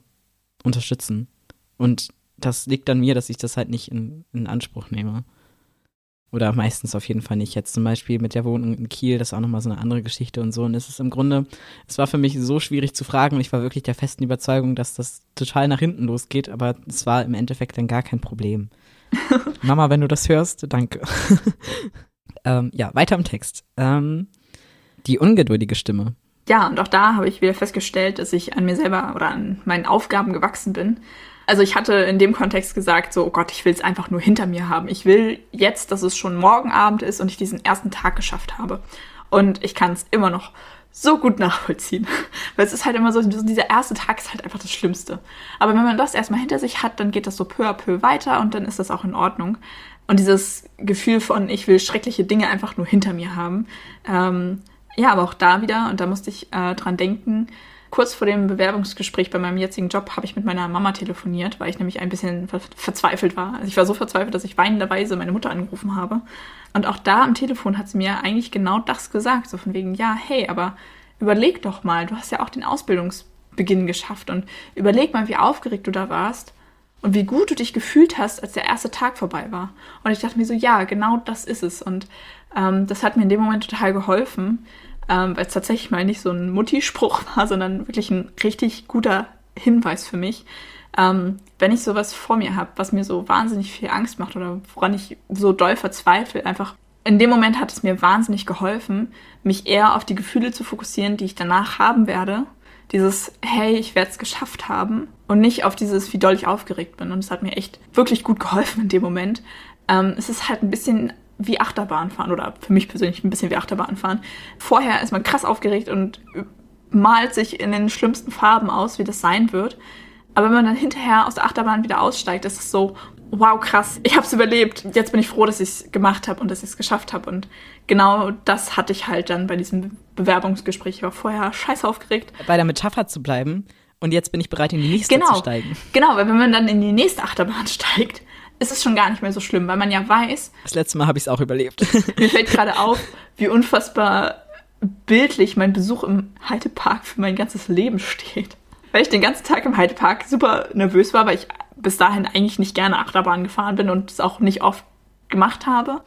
unterstützen. Und das liegt an mir, dass ich das halt nicht in, in Anspruch nehme. Oder meistens auf jeden Fall nicht. Jetzt zum Beispiel mit der Wohnung in Kiel, das ist auch nochmal so eine andere Geschichte und so. Und es ist im Grunde, es war für mich so schwierig zu fragen und ich war wirklich der festen Überzeugung, dass das total nach hinten losgeht, aber es war im Endeffekt dann gar kein Problem. Mama, wenn du das hörst, danke. ähm, ja, weiter im Text. Ähm, die ungeduldige Stimme. Ja, und auch da habe ich wieder festgestellt, dass ich an mir selber oder an meinen Aufgaben gewachsen bin. Also ich hatte in dem Kontext gesagt, so, oh Gott, ich will es einfach nur hinter mir haben. Ich will jetzt, dass es schon morgen Abend ist und ich diesen ersten Tag geschafft habe. Und ich kann es immer noch so gut nachvollziehen. Weil es ist halt immer so, dieser erste Tag ist halt einfach das Schlimmste. Aber wenn man das erstmal hinter sich hat, dann geht das so peu à peu weiter und dann ist das auch in Ordnung. Und dieses Gefühl von, ich will schreckliche Dinge einfach nur hinter mir haben. Ähm, ja, aber auch da wieder, und da musste ich äh, dran denken, kurz vor dem Bewerbungsgespräch bei meinem jetzigen Job habe ich mit meiner Mama telefoniert, weil ich nämlich ein bisschen ver verzweifelt war. Also ich war so verzweifelt, dass ich weinenderweise meine Mutter angerufen habe. Und auch da am Telefon hat sie mir eigentlich genau das gesagt, so von wegen, ja, hey, aber überleg doch mal, du hast ja auch den Ausbildungsbeginn geschafft und überleg mal, wie aufgeregt du da warst und wie gut du dich gefühlt hast, als der erste Tag vorbei war. Und ich dachte mir so, ja, genau das ist es. Und ähm, das hat mir in dem Moment total geholfen, ähm, weil es tatsächlich mal nicht so ein Mutti-Spruch war, sondern wirklich ein richtig guter Hinweis für mich. Ähm, wenn ich sowas vor mir habe, was mir so wahnsinnig viel Angst macht oder woran ich so doll verzweifle, einfach in dem Moment hat es mir wahnsinnig geholfen, mich eher auf die Gefühle zu fokussieren, die ich danach haben werde. Dieses, hey, ich werde es geschafft haben und nicht auf dieses, wie doll ich aufgeregt bin. Und es hat mir echt wirklich gut geholfen in dem Moment. Ähm, es ist halt ein bisschen wie Achterbahn fahren oder für mich persönlich ein bisschen wie Achterbahn fahren. Vorher ist man krass aufgeregt und malt sich in den schlimmsten Farben aus, wie das sein wird. Aber wenn man dann hinterher aus der Achterbahn wieder aussteigt, ist es so, wow, krass, ich habe es überlebt. Jetzt bin ich froh, dass ich es gemacht habe und dass ich es geschafft habe. Und genau das hatte ich halt dann bei diesem Bewerbungsgespräch. Ich war vorher scheiße aufgeregt. Bei der Metapher zu bleiben. Und jetzt bin ich bereit, in die nächste genau, zu steigen. Genau, weil wenn man dann in die nächste Achterbahn steigt, ist es schon gar nicht mehr so schlimm, weil man ja weiß. Das letzte Mal habe ich es auch überlebt. mir fällt gerade auf, wie unfassbar bildlich mein Besuch im Heidepark für mein ganzes Leben steht. Weil ich den ganzen Tag im Heidepark super nervös war, weil ich bis dahin eigentlich nicht gerne Achterbahn gefahren bin und es auch nicht oft gemacht habe.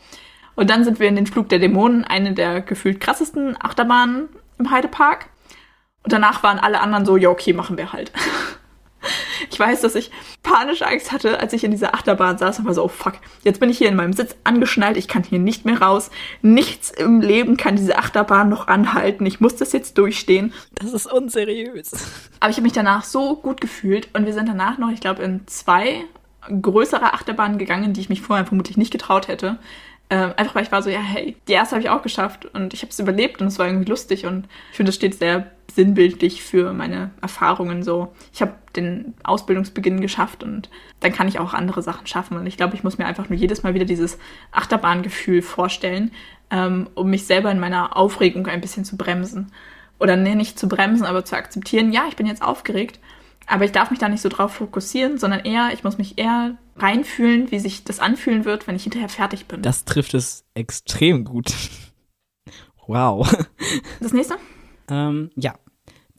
Und dann sind wir in den Flug der Dämonen, eine der gefühlt krassesten Achterbahnen im Heidepark. Und danach waren alle anderen so, ja, okay, machen wir halt. Ich weiß, dass ich panische Angst hatte, als ich in dieser Achterbahn saß und war so, oh fuck, jetzt bin ich hier in meinem Sitz angeschnallt, ich kann hier nicht mehr raus. Nichts im Leben kann diese Achterbahn noch anhalten. Ich muss das jetzt durchstehen. Das ist unseriös. Aber ich habe mich danach so gut gefühlt und wir sind danach noch, ich glaube, in zwei größere Achterbahnen gegangen, die ich mich vorher vermutlich nicht getraut hätte. Ähm, einfach weil ich war so, ja, hey, die erste habe ich auch geschafft und ich habe es überlebt und es war irgendwie lustig und ich finde, das steht sehr sinnbildlich für meine Erfahrungen so. Ich habe den Ausbildungsbeginn geschafft und dann kann ich auch andere Sachen schaffen und ich glaube, ich muss mir einfach nur jedes Mal wieder dieses Achterbahngefühl vorstellen, ähm, um mich selber in meiner Aufregung ein bisschen zu bremsen. Oder nee, nicht zu bremsen, aber zu akzeptieren, ja, ich bin jetzt aufgeregt, aber ich darf mich da nicht so drauf fokussieren, sondern eher, ich muss mich eher reinfühlen, wie sich das anfühlen wird, wenn ich hinterher fertig bin. Das trifft es extrem gut. Wow. Das nächste? ähm, ja,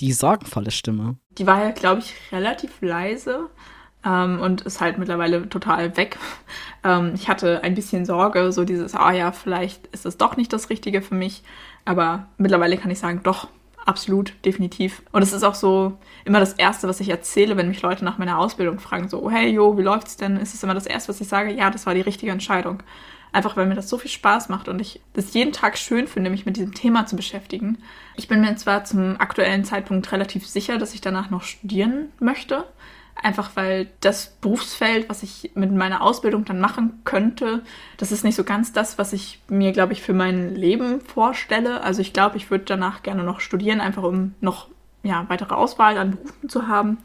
die sorgenvolle Stimme. Die war ja, glaube ich, relativ leise ähm, und ist halt mittlerweile total weg. Ähm, ich hatte ein bisschen Sorge, so dieses, ah ja, vielleicht ist das doch nicht das Richtige für mich. Aber mittlerweile kann ich sagen, doch, absolut, definitiv. Und es ist auch so immer das Erste, was ich erzähle, wenn mich Leute nach meiner Ausbildung fragen, so, hey, jo, wie läuft's denn? Ist es immer das Erste, was ich sage, ja, das war die richtige Entscheidung. Einfach weil mir das so viel Spaß macht und ich das jeden Tag schön finde, mich mit diesem Thema zu beschäftigen. Ich bin mir zwar zum aktuellen Zeitpunkt relativ sicher, dass ich danach noch studieren möchte, Einfach weil das Berufsfeld, was ich mit meiner Ausbildung dann machen könnte, das ist nicht so ganz das, was ich mir, glaube ich, für mein Leben vorstelle. Also ich glaube, ich würde danach gerne noch studieren, einfach um noch ja, weitere Auswahl an Berufen zu haben.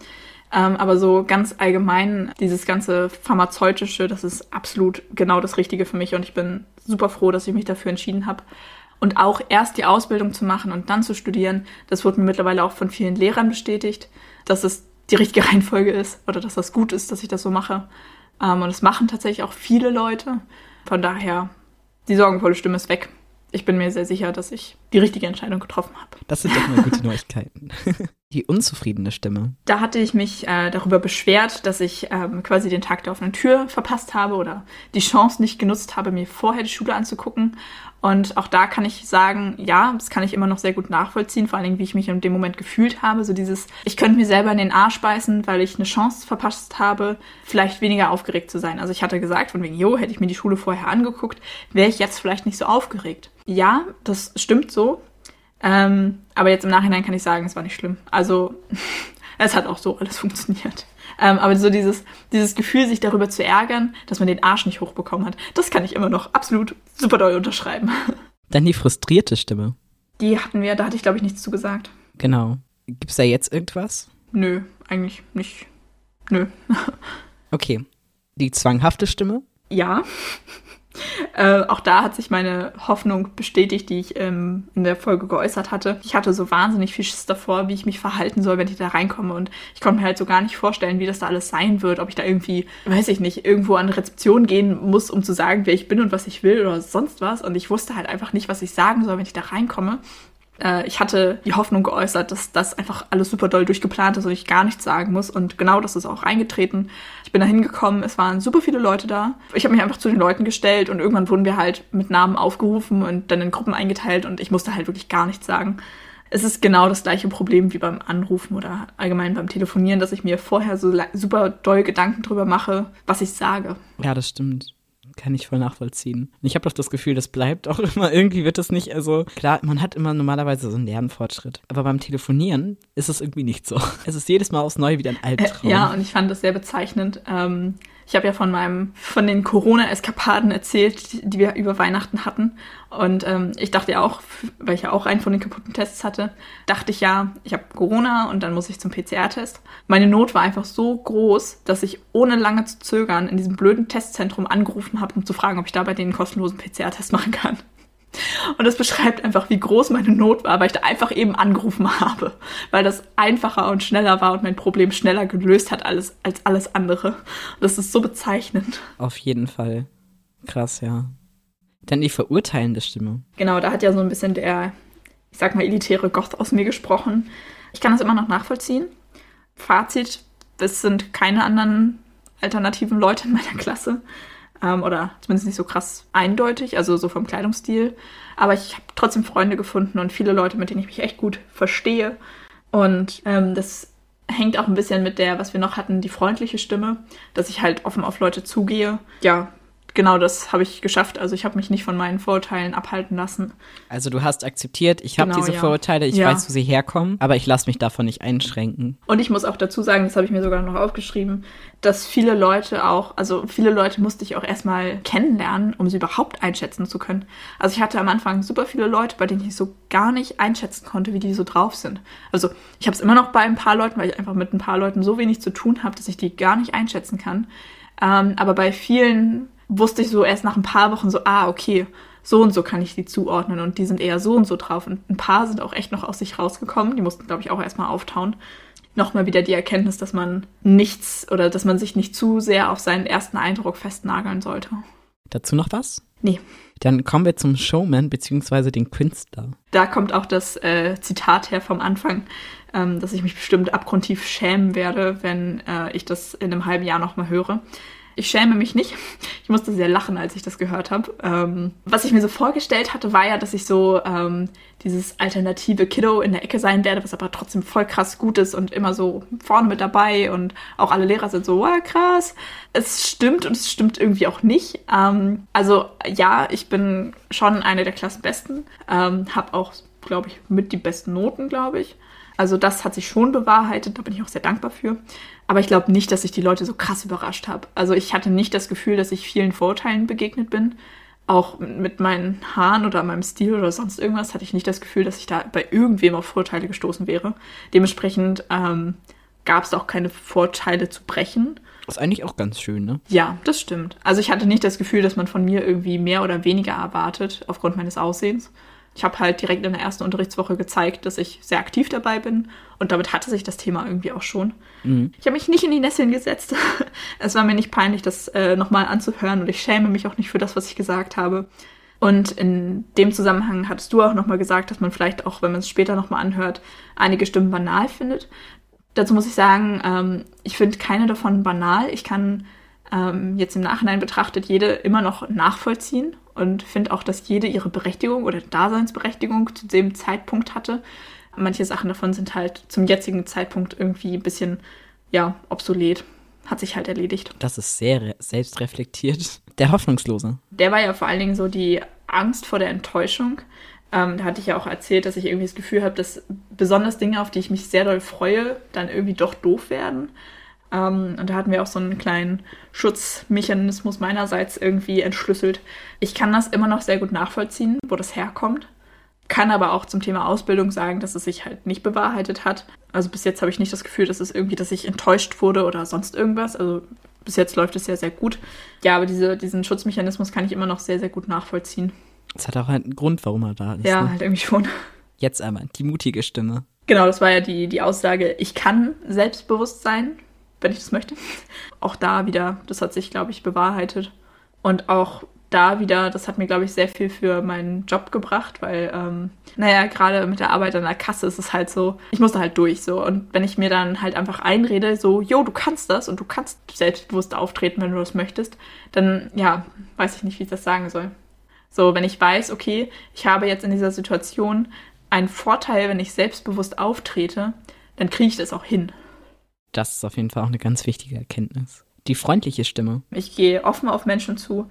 Ähm, aber so ganz allgemein, dieses ganze pharmazeutische, das ist absolut genau das Richtige für mich und ich bin super froh, dass ich mich dafür entschieden habe. Und auch erst die Ausbildung zu machen und dann zu studieren, das wurde mir mittlerweile auch von vielen Lehrern bestätigt, dass es die richtige Reihenfolge ist oder dass das gut ist, dass ich das so mache. Ähm, und es machen tatsächlich auch viele Leute. Von daher, die sorgenvolle Stimme ist weg. Ich bin mir sehr sicher, dass ich die richtige Entscheidung getroffen habe. Das sind doch mal gute Neuigkeiten. Die unzufriedene Stimme. Da hatte ich mich äh, darüber beschwert, dass ich ähm, quasi den Tag der offenen Tür verpasst habe oder die Chance nicht genutzt habe, mir vorher die Schule anzugucken. Und auch da kann ich sagen, ja, das kann ich immer noch sehr gut nachvollziehen, vor allen Dingen, wie ich mich in dem Moment gefühlt habe. So dieses, ich könnte mir selber in den Arsch beißen, weil ich eine Chance verpasst habe, vielleicht weniger aufgeregt zu sein. Also ich hatte gesagt, von wegen, jo, hätte ich mir die Schule vorher angeguckt, wäre ich jetzt vielleicht nicht so aufgeregt. Ja, das stimmt so. Ähm, aber jetzt im Nachhinein kann ich sagen, es war nicht schlimm. Also es hat auch so alles funktioniert. Ähm, aber so dieses, dieses Gefühl, sich darüber zu ärgern, dass man den Arsch nicht hochbekommen hat, das kann ich immer noch absolut super doll unterschreiben. Dann die frustrierte Stimme. Die hatten wir, da hatte ich glaube ich nichts zu gesagt. Genau. Gibt's da jetzt irgendwas? Nö, eigentlich nicht. Nö. okay. Die zwanghafte Stimme? Ja. Äh, auch da hat sich meine Hoffnung bestätigt, die ich ähm, in der Folge geäußert hatte. Ich hatte so wahnsinnig viel Schiss davor, wie ich mich verhalten soll, wenn ich da reinkomme. Und ich konnte mir halt so gar nicht vorstellen, wie das da alles sein wird. Ob ich da irgendwie, weiß ich nicht, irgendwo an Rezeption gehen muss, um zu sagen, wer ich bin und was ich will oder sonst was. Und ich wusste halt einfach nicht, was ich sagen soll, wenn ich da reinkomme äh, ich hatte die Hoffnung geäußert, dass das einfach alles super doll durchgeplant ist und ich gar nichts sagen muss. Und genau das ist auch eingetreten. Ich bin da hingekommen, es waren super viele Leute da. Ich habe mich einfach zu den Leuten gestellt und irgendwann wurden wir halt mit Namen aufgerufen und dann in Gruppen eingeteilt und ich musste halt wirklich gar nichts sagen. Es ist genau das gleiche Problem wie beim Anrufen oder allgemein beim Telefonieren, dass ich mir vorher so super doll Gedanken drüber mache, was ich sage. Ja, das stimmt kann ich voll nachvollziehen. Ich habe doch das Gefühl, das bleibt auch immer, irgendwie wird das nicht, also klar, man hat immer normalerweise so einen Lernfortschritt. Aber beim Telefonieren ist es irgendwie nicht so. Es ist jedes Mal aufs Neue wieder ein Albtraum. Äh, ja, und ich fand das sehr bezeichnend. Ähm, ich habe ja von meinem, von den Corona-Eskapaden erzählt, die wir über Weihnachten hatten. Und ähm, ich dachte ja auch, weil ich ja auch einen von den kaputten Tests hatte, dachte ich ja, ich habe Corona und dann muss ich zum PCR-Test. Meine Not war einfach so groß, dass ich ohne lange zu zögern in diesem blöden Testzentrum angerufen habe, um zu fragen, ob ich da bei denen kostenlosen PCR-Test machen kann. Und das beschreibt einfach, wie groß meine Not war, weil ich da einfach eben angerufen habe, weil das einfacher und schneller war und mein Problem schneller gelöst hat alles, als alles andere. Und das ist so bezeichnend. Auf jeden Fall. Krass, ja. Dann die verurteilende Stimme. Genau, da hat ja so ein bisschen der ich sag mal, elitäre Goth aus mir gesprochen. Ich kann das immer noch nachvollziehen. Fazit, es sind keine anderen alternativen Leute in meiner Klasse. Ähm, oder zumindest nicht so krass eindeutig, also so vom Kleidungsstil. Aber ich habe trotzdem Freunde gefunden und viele Leute, mit denen ich mich echt gut verstehe. Und ähm, das hängt auch ein bisschen mit der, was wir noch hatten, die freundliche Stimme, dass ich halt offen auf Leute zugehe. Ja, genau das habe ich geschafft. Also ich habe mich nicht von meinen Vorurteilen abhalten lassen. Also du hast akzeptiert, ich habe Genau, diese ja. Vorurteile, ich Ja. weiß, wo sie herkommen, aber ich lasse mich davon nicht einschränken. Und ich muss auch dazu sagen, das habe ich mir sogar noch aufgeschrieben, dass viele Leute auch, also viele Leute musste ich auch erstmal kennenlernen, um sie überhaupt einschätzen zu können. Also ich hatte am Anfang super viele Leute, bei denen ich so gar nicht einschätzen konnte, wie die so drauf sind. Also ich habe es immer noch bei ein paar Leuten, weil ich einfach mit ein paar Leuten so wenig zu tun habe, dass ich die gar nicht einschätzen kann. Ähm, aber bei vielen wusste ich so erst nach ein paar Wochen so, ah, okay, so und so kann ich die zuordnen und die sind eher so und so drauf. Und ein paar sind auch echt noch aus sich rausgekommen. Die mussten, glaube ich, auch erstmal auftauen. Nochmal wieder die Erkenntnis, dass man nichts oder dass man sich nicht zu sehr auf seinen ersten Eindruck festnageln sollte. Dazu noch was? Nee. Dann kommen wir zum Showman beziehungsweise den Künstler. Da kommt auch das äh, Zitat her vom Anfang, ähm, dass ich mich bestimmt abgrundtief schämen werde, wenn äh, ich das in einem halben Jahr nochmal höre. Ich schäme mich nicht. Ich musste sehr lachen, als ich das gehört habe. Ähm, was ich mir so vorgestellt hatte, war ja, dass ich so ähm, dieses alternative Kiddo in der Ecke sein werde, was aber trotzdem voll krass gut ist und immer so vorne mit dabei und auch alle Lehrer sind so, wow, krass. Es stimmt und es stimmt irgendwie auch nicht. Ähm, also ja, ich bin schon eine der Klassenbesten, ähm, habe auch, glaube ich, mit die besten Noten, glaube ich. Also das hat sich schon bewahrheitet, da bin ich auch sehr dankbar für. Aber ich glaube nicht, dass ich die Leute so krass überrascht habe. Also ich hatte nicht das Gefühl, dass ich vielen Vorurteilen begegnet bin. Auch mit meinen Haaren oder meinem Stil oder sonst irgendwas hatte ich nicht das Gefühl, dass ich da bei irgendwem auf Vorurteile gestoßen wäre. Dementsprechend ähm, gab es auch keine Vorteile zu brechen. Ist eigentlich auch ganz schön, ne? Ja, das stimmt. Also ich hatte nicht das Gefühl, dass man von mir irgendwie mehr oder weniger erwartet aufgrund meines Aussehens. Ich habe halt direkt in der ersten Unterrichtswoche gezeigt, dass ich sehr aktiv dabei bin und damit hatte sich das Thema irgendwie auch schon. Ich habe mich nicht in die Nesseln gesetzt. es war mir nicht peinlich, das äh, nochmal anzuhören und ich schäme mich auch nicht für das, was ich gesagt habe. Und in dem Zusammenhang hattest du auch nochmal gesagt, dass man vielleicht auch, wenn man es später nochmal anhört, einige Stimmen banal findet. Dazu muss ich sagen, ähm, ich finde keine davon banal. Ich kann ähm, jetzt im Nachhinein betrachtet jede immer noch nachvollziehen und finde auch, dass jede ihre Berechtigung oder Daseinsberechtigung zu dem Zeitpunkt hatte. Manche Sachen davon sind halt zum jetzigen Zeitpunkt irgendwie ein bisschen, ja, obsolet. Hat sich halt erledigt. Das ist sehr re- selbstreflektiert. Der Hoffnungslose. Der war ja vor allen Dingen so die Angst vor der Enttäuschung. Ähm, da hatte ich ja auch erzählt, dass ich irgendwie das Gefühl habe, dass besonders Dinge, auf die ich mich sehr doll freue, dann irgendwie doch doof werden. Ähm, und da hatten wir auch so einen kleinen Schutzmechanismus meinerseits irgendwie entschlüsselt. Ich kann das immer noch sehr gut nachvollziehen, wo das herkommt. Kann aber auch zum Thema Ausbildung sagen, dass es sich halt nicht bewahrheitet hat. Also bis jetzt habe ich nicht das Gefühl, dass es irgendwie, dass ich enttäuscht wurde oder sonst irgendwas. Also bis jetzt läuft es ja sehr gut. Ja, aber diese, diesen Schutzmechanismus kann ich immer noch sehr, sehr gut nachvollziehen. Das hat auch einen Grund, warum er da ist. Ja, Ne? halt irgendwie schon. Jetzt aber die mutige Stimme. Genau, das war ja die, die Aussage, ich kann selbstbewusst sein, wenn ich das möchte. Auch da wieder, das hat sich, glaube ich, bewahrheitet. Und auch da wieder, das hat mir, glaube ich, sehr viel für meinen Job gebracht, weil, ähm, naja, gerade mit der Arbeit an der Kasse ist es halt so, ich musste halt durch so. Und wenn ich mir dann halt einfach einrede, so, jo, du kannst das und du kannst selbstbewusst auftreten, wenn du das möchtest, dann, ja, weiß ich nicht, wie ich das sagen soll. So, wenn ich weiß, okay, ich habe jetzt in dieser Situation einen Vorteil, wenn ich selbstbewusst auftrete, dann kriege ich das auch hin. Das ist auf jeden Fall auch eine ganz wichtige Erkenntnis. Die freundliche Stimme. Ich gehe offen auf Menschen zu.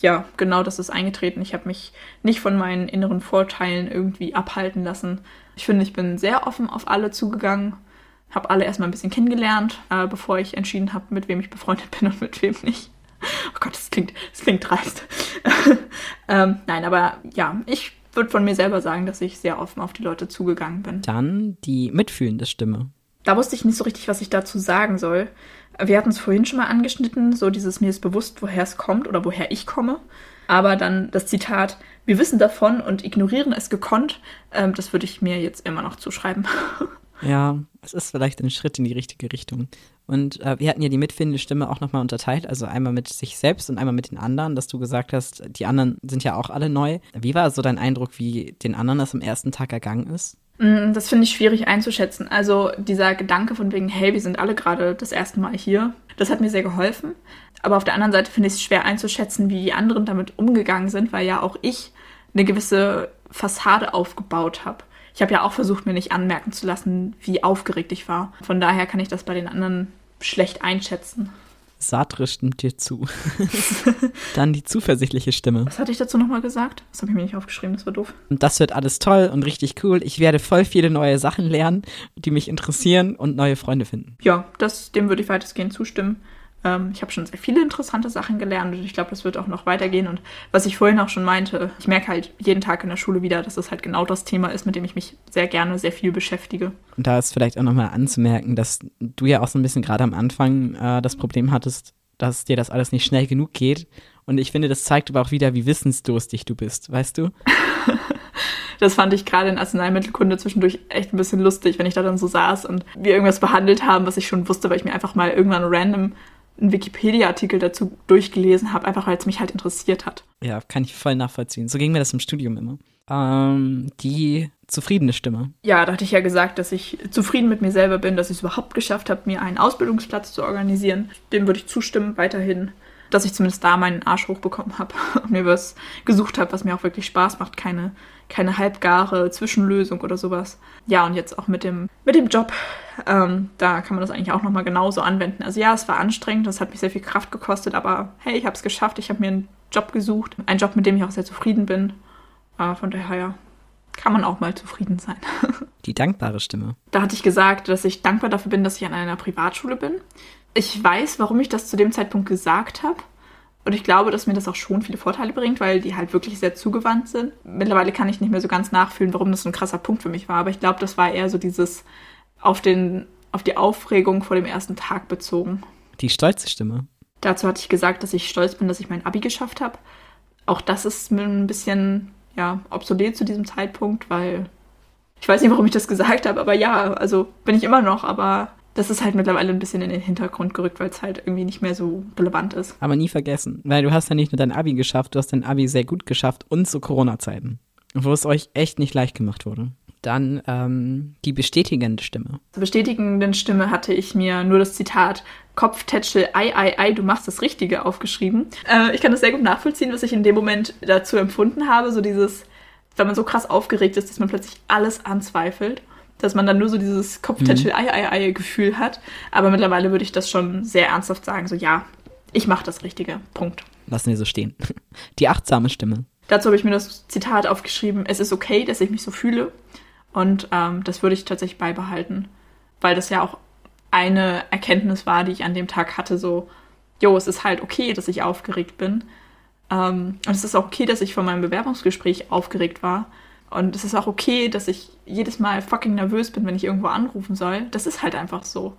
Ja, genau das ist eingetreten. Ich habe mich nicht von meinen inneren Vorteilen irgendwie abhalten lassen. Ich finde, ich bin sehr offen auf alle zugegangen, habe alle erstmal ein bisschen kennengelernt, äh, bevor ich entschieden habe, mit wem ich befreundet bin und mit wem nicht. Oh Gott, das klingt, das klingt dreist. ähm, nein, aber ja, ich würde von mir selber sagen, dass ich sehr offen auf die Leute zugegangen bin. Dann die mitfühlende Stimme. Da wusste ich nicht so richtig, was ich dazu sagen soll. Wir hatten es vorhin schon mal angeschnitten, so dieses mir ist bewusst, woher es kommt oder woher ich komme. Aber dann das Zitat, wir wissen davon und ignorieren es gekonnt, ähm, das würde ich mir jetzt immer noch zuschreiben. Ja, es ist vielleicht ein Schritt in die richtige Richtung. Und äh, wir hatten ja die mitfindende Stimme auch nochmal unterteilt, also einmal mit sich selbst und einmal mit den anderen, dass du gesagt hast, die anderen sind ja auch alle neu. Wie war so dein Eindruck, wie den anderen das am ersten Tag ergangen ist? Mm, das finde ich schwierig einzuschätzen. Also dieser Gedanke von wegen, hey, wir sind alle gerade das erste Mal hier, das hat mir sehr geholfen. Aber auf der anderen Seite finde ich es schwer einzuschätzen, wie die anderen damit umgegangen sind, weil ja auch ich eine gewisse Fassade aufgebaut habe. Ich habe ja auch versucht, mir nicht anmerken zu lassen, wie aufgeregt ich war. Von daher kann ich das bei den anderen schlecht einschätzen. Sartre stimmt dir zu. Dann die zuversichtliche Stimme. Was hatte ich dazu nochmal gesagt? Das habe ich mir nicht aufgeschrieben, das war doof. Und das wird alles toll und richtig cool. Ich werde voll viele neue Sachen lernen, die mich interessieren und neue Freunde finden. Ja, das, dem würde ich weitestgehend zustimmen. Ähm, ich habe schon sehr viele interessante Sachen gelernt und ich glaube, das wird auch noch weitergehen. Und was ich vorhin auch schon meinte, ich merke halt jeden Tag in der Schule wieder, dass das halt genau das Thema ist, mit dem ich mich sehr gerne, sehr viel beschäftige. Und da ist vielleicht auch nochmal anzumerken, dass du ja auch so ein bisschen gerade am Anfang äh, das Problem hattest, dass dir das alles nicht schnell genug geht. Und ich finde, das zeigt aber auch wieder, wie wissensdurstig du bist, weißt du? das fand ich gerade in Arzneimittelkunde zwischendurch echt ein bisschen lustig, wenn ich da dann so saß und wir irgendwas behandelt haben, was ich schon wusste, weil ich mir einfach mal irgendwann random einen Wikipedia-Artikel dazu durchgelesen habe, einfach weil es mich halt interessiert hat. Ja, kann ich voll nachvollziehen. So ging mir das im Studium immer. Ähm, die zufriedene Stimme. Ja, da hatte ich ja gesagt, dass ich zufrieden mit mir selber bin, dass ich es überhaupt geschafft habe, mir einen Ausbildungsplatz zu organisieren. Dem würde ich zustimmen, weiterhin dass ich zumindest da meinen Arsch hochbekommen habe und mir was gesucht habe, was mir auch wirklich Spaß macht. Keine, keine halbgare Zwischenlösung oder sowas. Ja, und jetzt auch mit dem, mit dem Job, ähm, da kann man das eigentlich auch nochmal genauso anwenden. Also ja, es war anstrengend, das hat mich sehr viel Kraft gekostet, aber hey, ich habe es geschafft, ich habe mir einen Job gesucht. Einen Job, mit dem ich auch sehr zufrieden bin. Äh, von daher, ja, kann man auch mal zufrieden sein. Die dankbare Stimme. Da hatte ich gesagt, dass ich dankbar dafür bin, dass ich an einer Privatschule bin ich weiß, warum ich das zu dem Zeitpunkt gesagt habe. Und ich glaube, dass mir das auch schon viele Vorteile bringt, weil die halt wirklich sehr zugewandt sind. Mittlerweile kann ich nicht mehr so ganz nachfühlen, warum das so ein krasser Punkt für mich war. Aber ich glaube, das war eher so dieses auf, den, auf die Aufregung vor dem ersten Tag bezogen. Die stolze Stimme. Dazu hatte ich gesagt, dass ich stolz bin, dass ich mein Abi geschafft habe. Auch das ist mir ein bisschen ja, obsolet zu diesem Zeitpunkt, weil ich weiß nicht, warum ich das gesagt habe, aber ja, also bin ich immer noch, aber das ist halt mittlerweile ein bisschen in den Hintergrund gerückt, weil es halt irgendwie nicht mehr so relevant ist. Aber nie vergessen, weil du hast ja nicht nur dein Abi geschafft, du hast dein Abi sehr gut geschafft und zu Corona-Zeiten, wo es euch echt nicht leicht gemacht wurde. Dann ähm, die bestätigende Stimme. Zur bestätigenden Stimme hatte ich mir nur das Zitat Kopftätschel, ei, ei, ei, du machst das Richtige aufgeschrieben. Äh, ich kann das sehr gut nachvollziehen, was ich in dem Moment dazu empfunden habe. So dieses, wenn man so krass aufgeregt ist, dass man plötzlich alles anzweifelt dass man dann nur so dieses Kopftätschel, ei, ei, ei Gefühl hat. Aber mittlerweile würde ich das schon sehr ernsthaft sagen, so ja, ich mache das Richtige. Punkt. Lassen wir so stehen. Die achtsame Stimme. Dazu habe ich mir das Zitat aufgeschrieben, es ist okay, dass ich mich so fühle. Und ähm, das würde ich tatsächlich beibehalten. Weil das ja auch eine Erkenntnis war, die ich an dem Tag hatte, so, jo, es ist halt okay, dass ich aufgeregt bin. Ähm, und es ist auch okay, dass ich vor meinem Bewerbungsgespräch aufgeregt war. Und es ist auch okay, dass ich jedes Mal fucking nervös bin, wenn ich irgendwo anrufen soll. Das ist halt einfach so.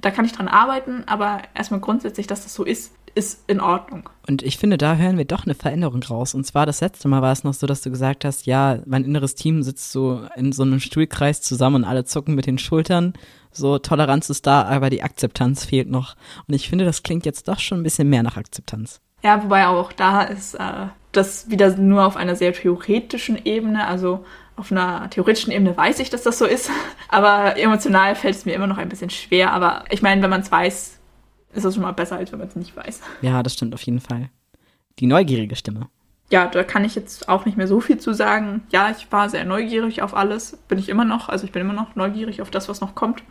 Da kann ich dran arbeiten, aber erstmal grundsätzlich, dass das so ist, ist in Ordnung. Und ich finde, da hören wir doch eine Veränderung raus. Und zwar das letzte Mal war es noch so, dass du gesagt hast, ja, mein inneres Team sitzt so in so einem Stuhlkreis zusammen und alle zucken mit den Schultern. So, Toleranz ist da, aber die Akzeptanz fehlt noch. Und ich finde, das klingt jetzt doch schon ein bisschen mehr nach Akzeptanz. Ja, wobei auch da ist äh, das wieder nur auf einer sehr theoretischen Ebene, also auf einer theoretischen Ebene weiß ich, dass das so ist, aber emotional fällt es mir immer noch ein bisschen schwer. Aber ich meine, wenn man es weiß, ist es schon mal besser, als wenn man es nicht weiß. Ja, das stimmt auf jeden Fall. Die neugierige Stimme. Ja, da kann ich jetzt auch nicht mehr so viel zu sagen. Ja, ich war sehr neugierig auf alles, bin ich immer noch. Also ich bin immer noch neugierig auf das, was noch kommt.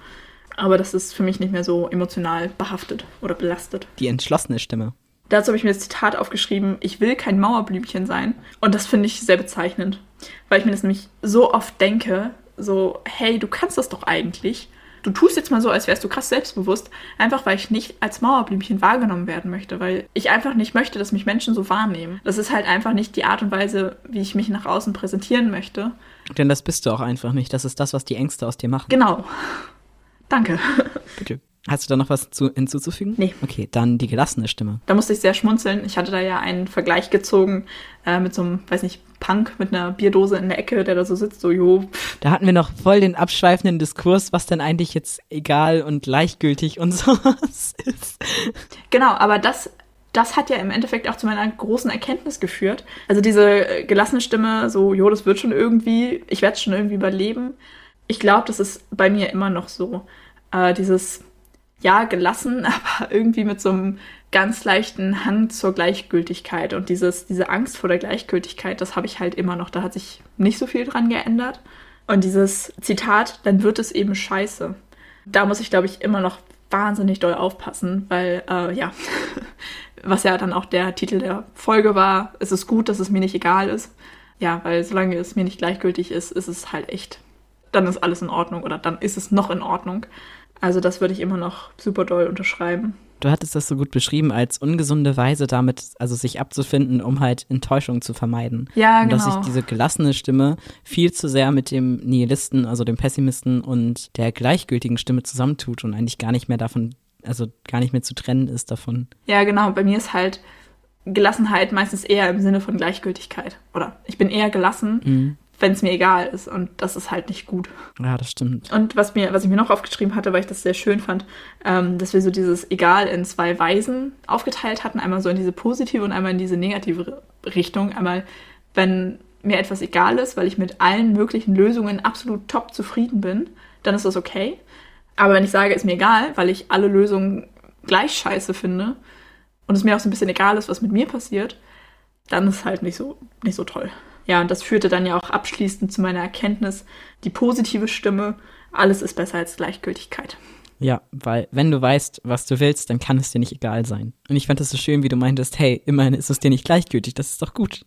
Aber das ist für mich nicht mehr so emotional behaftet oder belastet. Die entschlossene Stimme. Dazu habe ich mir das Zitat aufgeschrieben, ich will kein Mauerblümchen sein. Und das finde ich sehr bezeichnend, weil ich mir das nämlich so oft denke, so, hey, du kannst das doch eigentlich. Du tust jetzt mal so, als wärst du krass selbstbewusst, einfach weil ich nicht als Mauerblümchen wahrgenommen werden möchte, weil ich einfach nicht möchte, dass mich Menschen so wahrnehmen. Das ist halt einfach nicht die Art und Weise, wie ich mich nach außen präsentieren möchte. Denn das bist du auch einfach nicht. Das ist das, was die Ängste aus dir machen. Genau. Danke. Bitte. Hast du da noch was zu, hinzuzufügen? Nee. Okay, dann die gelassene Stimme. Da musste ich sehr schmunzeln. Ich hatte da ja einen Vergleich gezogen äh, mit so einem, weiß nicht, Punk mit einer Bierdose in der Ecke, der da so sitzt, so, jo, Da hatten wir noch voll den abschweifenden Diskurs, was denn eigentlich jetzt egal und gleichgültig und sowas ist. Genau, aber das, das hat ja im Endeffekt auch zu meiner großen Erkenntnis geführt. Also diese gelassene Stimme, so, jo, das wird schon irgendwie, ich werde es schon irgendwie überleben. Ich glaube, das ist bei mir immer noch so. Äh, dieses, ja, gelassen, aber irgendwie mit so einem ganz leichten Hang zur Gleichgültigkeit. Und dieses, diese Angst vor der Gleichgültigkeit, das habe ich halt immer noch. Da hat sich nicht so viel dran geändert. Und dieses Zitat, dann wird es eben scheiße. Da muss ich, glaube ich, immer noch wahnsinnig doll aufpassen, weil, äh, ja, was ja dann auch der Titel der Folge war, es ist gut, dass es mir nicht egal ist. Ja, weil solange es mir nicht gleichgültig ist, ist es halt echt. Dann ist alles in Ordnung oder dann ist es noch in Ordnung. Also das würde ich immer noch super doll unterschreiben. Du hattest das so gut beschrieben als ungesunde Weise damit, also sich abzufinden, um halt Enttäuschung zu vermeiden. Ja, und genau. dass sich diese gelassene Stimme viel zu sehr mit dem Nihilisten, also dem Pessimisten und der gleichgültigen Stimme zusammentut und eigentlich gar nicht mehr davon, also gar nicht mehr zu trennen ist davon. Ja, genau. Bei mir ist halt Gelassenheit meistens eher im Sinne von Gleichgültigkeit. Oder ich bin eher gelassen, Mhm. Wenn es mir egal ist. Und das ist halt nicht gut. Ja, das stimmt. Und was, mir, was ich mir noch aufgeschrieben hatte, weil ich das sehr schön fand, ähm, dass wir so dieses Egal in zwei Weisen aufgeteilt hatten. Einmal so in diese positive und einmal in diese negative Richtung. Einmal, wenn mir etwas egal ist, weil ich mit allen möglichen Lösungen absolut top zufrieden bin, dann ist das okay. Aber wenn ich sage, ist mir egal, weil ich alle Lösungen gleich scheiße finde und es mir auch so ein bisschen egal ist, was mit mir passiert, dann ist es halt nicht so, nicht so toll. Ja, und das führte dann ja auch abschließend zu meiner Erkenntnis, die positive Stimme, alles ist besser als Gleichgültigkeit. Ja, weil wenn du weißt, was du willst, dann kann es dir nicht egal sein. Und ich fand das so schön, wie du meintest, hey, immerhin ist es dir nicht gleichgültig, das ist doch gut.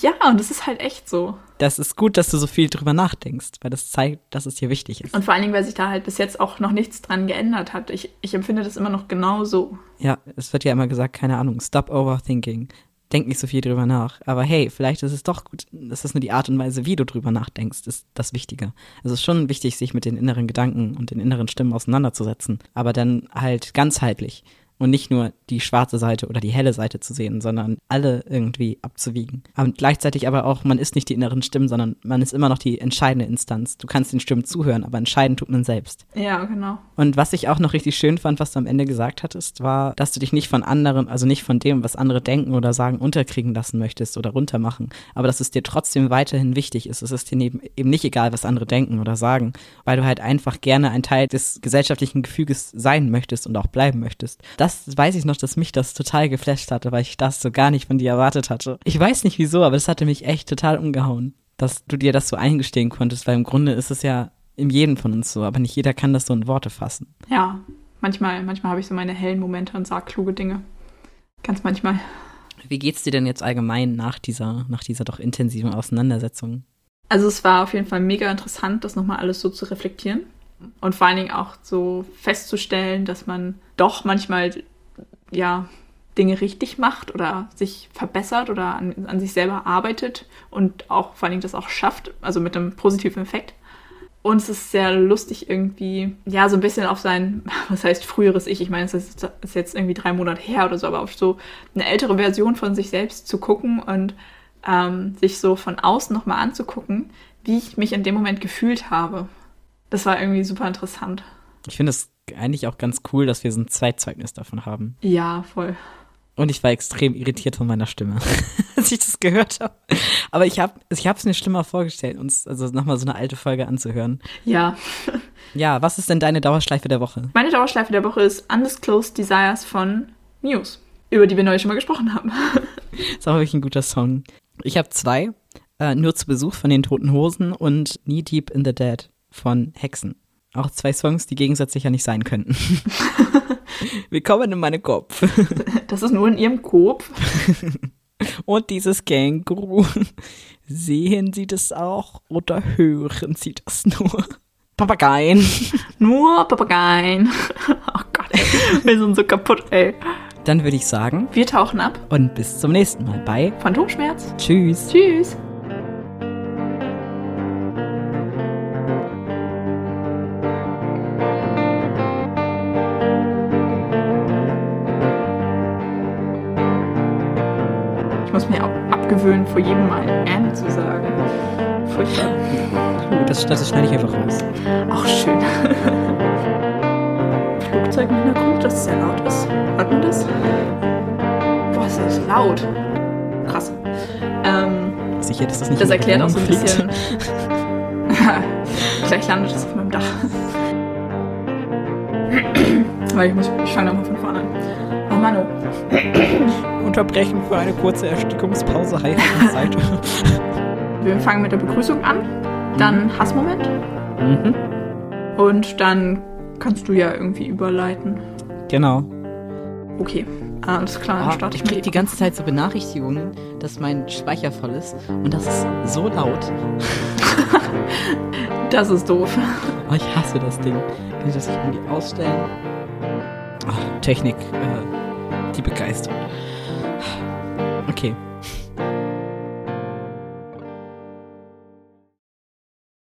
Ja, und es ist halt echt so. Das ist gut, dass du so viel drüber nachdenkst, weil das zeigt, dass es dir wichtig ist. Und vor allen Dingen, weil sich da halt bis jetzt auch noch nichts dran geändert hat. Ich, ich empfinde das immer noch genau so. Ja, es wird ja immer gesagt, keine Ahnung, stop overthinking. Denk nicht so viel drüber nach. Aber hey, vielleicht ist es doch gut. Das ist nur die Art und Weise, wie du drüber nachdenkst, ist das Wichtige. Also es ist schon wichtig, sich mit den inneren Gedanken und den inneren Stimmen auseinanderzusetzen. Aber dann halt ganzheitlich. Und nicht nur die schwarze Seite oder die helle Seite zu sehen, sondern alle irgendwie abzuwiegen. Und gleichzeitig aber auch, man ist nicht die inneren Stimmen, sondern man ist immer noch die entscheidende Instanz. Du kannst den Stimmen zuhören, aber entscheiden tut man selbst. Ja, genau. Und was ich auch noch richtig schön fand, was du am Ende gesagt hattest, war, dass du dich nicht von anderen, also nicht von dem, was andere denken oder sagen, unterkriegen lassen möchtest oder runtermachen, aber dass es dir trotzdem weiterhin wichtig ist. Es ist dir neben, eben nicht egal, was andere denken oder sagen, weil du halt einfach gerne ein Teil des gesellschaftlichen Gefüges sein möchtest und auch bleiben möchtest. Das weiß ich noch, dass mich das total geflasht hatte, weil ich das so gar nicht von dir erwartet hatte. Ich weiß nicht wieso, aber das hatte mich echt total umgehauen, dass du dir das so eingestehen konntest, weil im Grunde ist es ja in jedem von uns so, aber nicht jeder kann das so in Worte fassen. Ja, manchmal, manchmal habe ich so meine hellen Momente und sage kluge Dinge. Ganz manchmal. Wie geht's dir denn jetzt allgemein nach dieser, nach dieser doch intensiven Auseinandersetzung? Also es war auf jeden Fall mega interessant, das nochmal alles so zu reflektieren. Und vor allen Dingen auch so festzustellen, dass man doch manchmal, ja, Dinge richtig macht oder sich verbessert oder an, an sich selber arbeitet und auch vor allen Dingen das auch schafft, also mit einem positiven Effekt. Und es ist sehr lustig irgendwie, ja, so ein bisschen auf sein, was heißt früheres Ich. Ich meine, es ist, ist jetzt irgendwie drei Monate her oder so, aber auf so eine ältere Version von sich selbst zu gucken und ähm, sich so von außen nochmal anzugucken, wie ich mich in dem Moment gefühlt habe. Das war irgendwie super interessant. Ich finde es eigentlich auch ganz cool, dass wir so ein Zweitzeugnis davon haben. Ja, voll. Und ich war extrem irritiert von meiner Stimme, als ich das gehört habe. Aber ich habe ich es mir schlimmer vorgestellt, uns also nochmal so eine alte Folge anzuhören. Ja. Ja, was ist denn deine Dauerschleife der Woche? Meine Dauerschleife der Woche ist Undisclosed Desires von Muse, über die wir neulich schon mal gesprochen haben. ist auch wirklich ein guter Song. Ich habe zwei. Äh, nur zu Besuch von den Toten Hosen und Knee Deep in the Dead von Hexen. Auch zwei Songs, die gegensätzlicher nicht sein könnten. Willkommen in meinem Kopf. Das ist nur in ihrem Kopf. Und dieses Känguru. Sehen Sie das auch oder hören Sie das nur? Papageien. Nur Papageien. Oh Gott, ey. wir sind so kaputt, ey. Dann würde ich sagen, Wir tauchen ab. und bis zum nächsten Mal bei Phantomschmerz. Tschüss. Tschüss. Auch vor jedem Mal M zu sagen. Furchtbar. Das, das schneide ich einfach raus. Ach, schön. Flugzeug im Hintergrund, das sehr laut ist. Hört man das? Boah, ist das laut. Krass. Ähm, Sicher, dass das nicht das erklärt auch so ein bisschen. Gleich landet es auf meinem Dach. Weil ich muss, ich fange nochmal von vorne an. Manu. Unterbrechen für eine kurze Erstickungspause. Hi, Seite. Wir fangen mit der Begrüßung an, dann Hassmoment mhm. und dann kannst du ja irgendwie überleiten. Genau. Okay, alles klar, dann Ah, starte ich ich krieg mit die ganze Zeit so Benachrichtigungen, dass mein Speicher voll ist. Und das ist so laut. Das ist doof. Oh, ich hasse das Ding. Kann ich das nicht irgendwie ausstellen? Oh, Technik, äh, die begeistert. Okay.